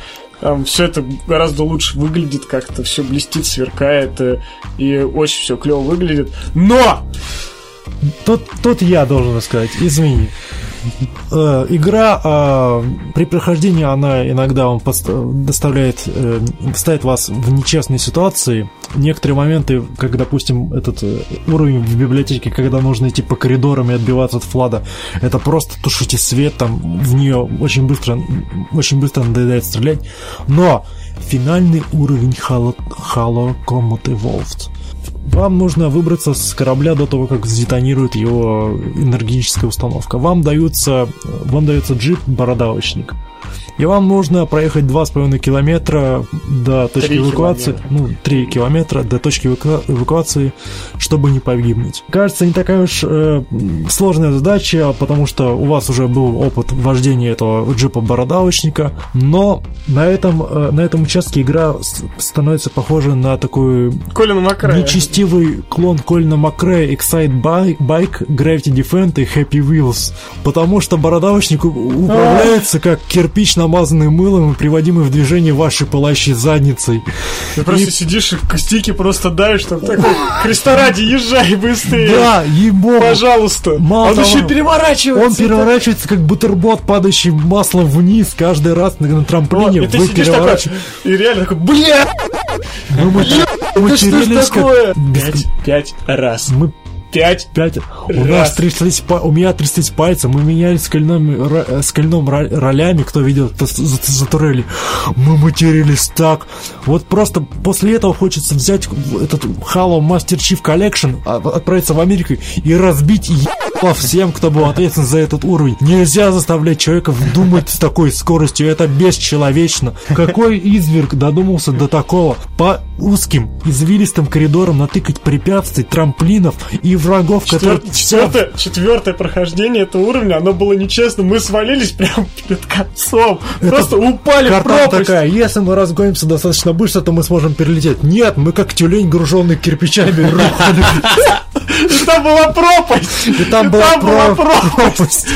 все это гораздо лучше выглядит, как-то все блестит, сверкает, э, и очень все клево выглядит. Но! Тут, тут я должен сказать, извини. Э, игра э, при прохождении она иногда вам доставляет, э, ставит вас в нечестные ситуации. Некоторые моменты, как, допустим, этот э, уровень в библиотеке, когда нужно идти по коридорам и отбиваться от флада, это просто тушите свет, там в нее очень быстро, очень быстро надоедает стрелять. Но финальный уровень Halo, Halo Combat Evolved вам нужно выбраться с корабля до того, как сдетонирует его энергетическая установка. Вам даются, вам дается джип бородавочник. И вам нужно проехать 2,5 километра до точки эвакуации. километра. Ну, 3 километра до точки эваку- эвакуации, чтобы не погибнуть. Кажется, не такая уж э, сложная задача, потому что у вас уже был опыт вождения этого джипа бородавочника, но на этом, э, на этом участке игра становится похожа на такую Колин Макрая. Нечестивый клон Колина Макрея Excite Bike, Gravity Defend и Happy Wheels. Потому что бородавочник управляется как кирпич, намазанный мылом и приводимый в движение вашей пылающей задницей. Ты просто И- сидишь и к стике просто давишь, там такой, Христа ради, езжай быстрее! Да, ебо! Пожалуйста! Мало Он того, еще переворачивается! Он переворачивается как бутерброд, падающий маслом вниз каждый раз на, на Вот, трамплине. и ты сидишь такой, и реально такой, бля! Мы что ж матерились как пять раз. Мы Пять. Пять. У нас тряслись, у меня тряслись пальцы, мы менялись скальными, ро- э, скальном ро- ролями, кто видел, кто за, за- за турели. Мы матерились так. Вот просто после этого хочется взять этот Halo Master Chief Collection, а- отправиться в Америку и разбить ебало всем, кто был ответственен за этот уровень. Нельзя заставлять человека думать с такой скоростью, это бесчеловечно. Какой изверг додумался до такого? По узким, извилистым коридорам натыкать препятствий, трамплинов и врагов, которые... Четвер- Четвертое, четвертое прохождение этого уровня, оно было нечестно. Мы свалились прямо перед концом. Просто упали в пропасть. такая, если мы разгонимся достаточно быстро, то мы сможем перелететь. Нет, мы как тюлень, груженный кирпичами, рухнули. И там была пропасть. И там И была там была про- пропасть. пропасть.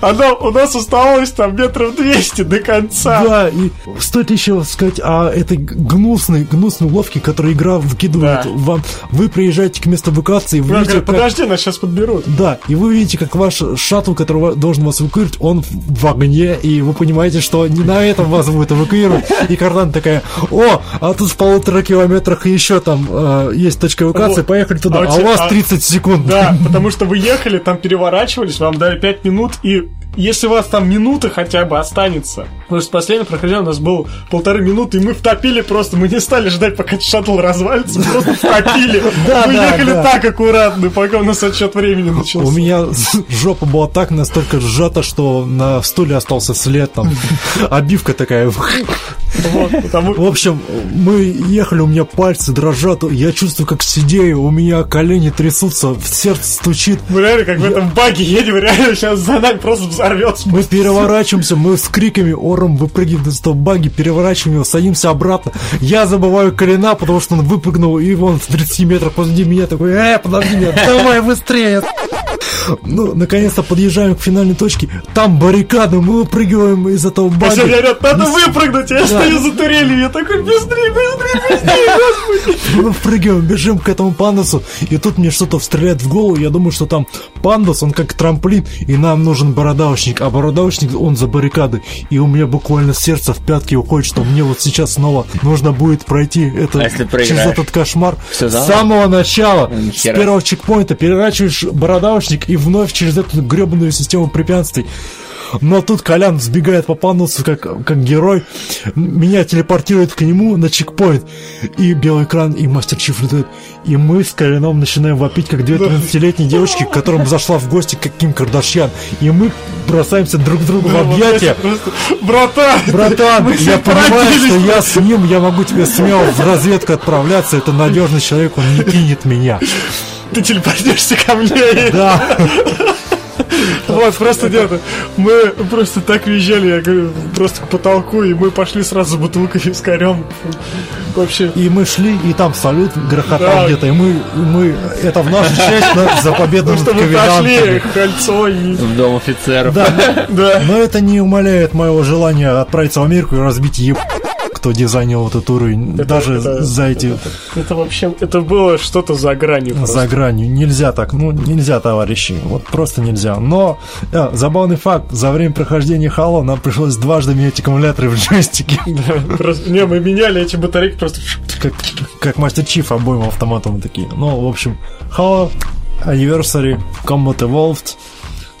Она, у нас оставалось там метров 200 до конца. Да, и стоит еще сказать о этой гнусной, гнусной уловке, которую игра выкидывает Да. вам. Вы приезжаете к месту эвакуации, вы Она видите, говорит, как... подожди, нас сейчас подберут. Да, и вы видите, как ваш шаттл, который должен вас эвакуировать, он в огне, и вы понимаете, что не на этом вас будут эвакуировать. И Кардан такая, о, а тут в полутора километрах еще там э, есть точка эвакуации, Вот. поехали туда, А у а, у вас а- 30 секунд. Да, потому что вы ехали, там переворачивались, вам дали 5 минут, и если у вас там минута хотя бы останется, Потому что последнее прохождение у нас было полторы минуты, и мы втопили просто, мы не стали ждать, пока шаттл развалится, просто втопили. Мы ехали так аккуратно, пока у нас отсчет времени начался. У меня жопа была так настолько сжата, что на стуле остался след там. Обивка такая. Вот, потому- В общем, мы ехали, у меня пальцы дрожат, я чувствую, как сидею, у меня колени трясутся, сердце стучит. Мы реально как в этом баге едем, реально сейчас за нами просто взорвется. Мы переворачиваемся, мы с криками ором выпрыгиваем из этого баги, переворачиваем его, садимся обратно. Я забываю колена, потому что он выпрыгнул, и он в 30 метрах позади меня такой, э, подожди меня, давай быстрее. Ну, наконец-то подъезжаем к финальной точке. Там баррикады, мы выпрыгиваем из этого бага. Все говорят, надо выпрыгнуть, я стою за турелью, я такой, быстрее, быстрее, быстрее, господи. Мы впрыгиваем, бежим к этому пандусу, и тут мне что-то стреляет в голову. Я думаю, что там пандус, он как трамплин, и нам нужен бородавочник. А бородавочник, он за баррикады. И у меня буквально сердце в пятки уходит, что мне вот сейчас снова нужно будет пройти это, А если через этот кошмар. С самого начала, Ни с первого чекпоинта, переворачиваешь бородавочник и вновь через эту гребаную систему препятствий. Но тут Колян сбегает по пандусу как, как герой. Меня телепортирует к нему на чекпоинт. И белый экран, и мастер Чиф летает. И мы с Коляном начинаем вопить, как две 13-летние девочки, к которым зашла в гости как Ким Кардашьян. И мы бросаемся друг другу в объятия. Просто, братан, Братан, я понимаю, что я с ним, я могу тебе смело в разведку отправляться. Это надежный человек, он не кинет меня. ты телепортируешься ко мне. Да. Вот, просто где-то. Мы просто так въезжали, я говорю, просто к потолку, и мы пошли сразу с бутылкой с корем. Вообще. И мы шли, и там салют грохотал Да. где-то, и мы, и мы, это в нашу честь на- за победу над Что мы прошли ковенантами. кольцо и... В дом офицеров. Да, Да. но это не умаляет моего желания отправиться в Америку и разбить еб... кто дизайнил этот уровень, даже это- за эти, Это вообще, это было что-то за гранью. просто. за гранью. Нельзя так, ну нельзя, товарищи, вот просто нельзя. Но, да, забавный факт, за время прохождения Halo нам пришлось дважды менять аккумуляторы в джойстике, Не, мы меняли эти батарейки просто... как, Мастер Чиф обоим автоматом такие. Ну, в общем, Halo, Anniversary, Combat Evolved,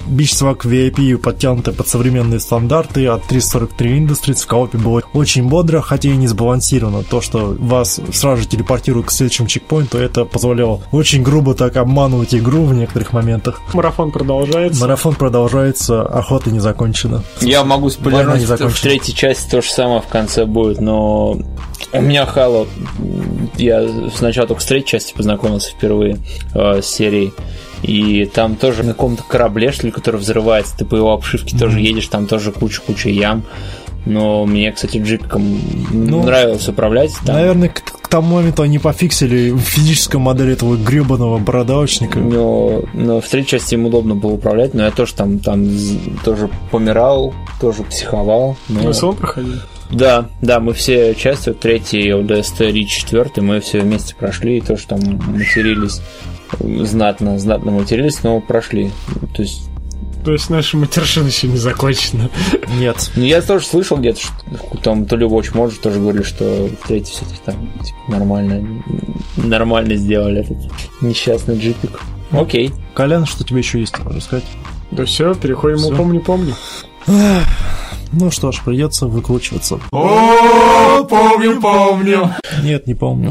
Beach Swag VIP подтянуты под современные стандарты от 343 Industries в коопе было очень бодро, хотя и не сбалансировано. То, что вас сразу же телепортируют к следующему чекпоинту, это позволяло очень грубо так обманывать игру в некоторых моментах. Марафон продолжается. Марафон продолжается, охота не закончена. Я могу спойлернуть, в третьей части то же самое в конце будет, но у меня Halo, я сначала только с третьей части познакомился впервые э, с серией, и там тоже на каком-то корабле, что ли, который взрывается, ты по его обшивке тоже едешь, там тоже куча-куча ям. Но мне, кстати, джипиком Ну, нравилось управлять. Там. Наверное, к, к тому моменту они пофиксили физическую модель этого гребаного бородавочника. Но, но в третьей части им удобно было управлять, но я тоже там, там тоже помирал, тоже психовал. но- Мы сон проходили. Да, да, мы все части, вот третий, ОДСТ, Ри четвертый, мы все вместе прошли, и тоже там матерились знатно, знатно матерились, но прошли. То есть, То есть наша матершина еще не закончена. Нет. ну я тоже слышал где-то, что там то ли Watch Mojo тоже говорили, что в третий все-таки там типа, нормально, нормально сделали этот несчастный джипик. Окей. Колян, что тебе еще есть рассказать? Да все, переходим помню-помню. Ну что ж, придется выкручиваться. О, помню, помню. Нет, не помню.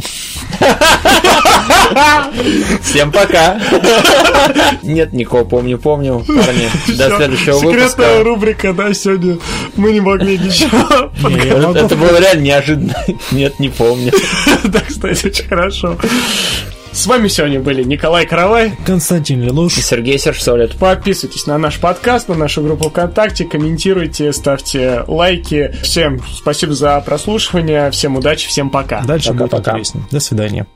Всем пока. Нет никого, помню, помню, парни. До следующего Секретная выпуска. рубрика, да, сегодня мы не могли ничего. Это было реально неожиданно. Нет, не помню. Да, кстати, очень хорошо. С вами сегодня были Николай Каравай. Константин Лелуш. Сергей Сержсолид. Подписывайтесь на наш подкаст, на нашу группу ВКонтакте, комментируйте, ставьте лайки. Всем спасибо за прослушивание, всем удачи, всем пока. Дальше будет Пока-пока. интереснее. До свидания.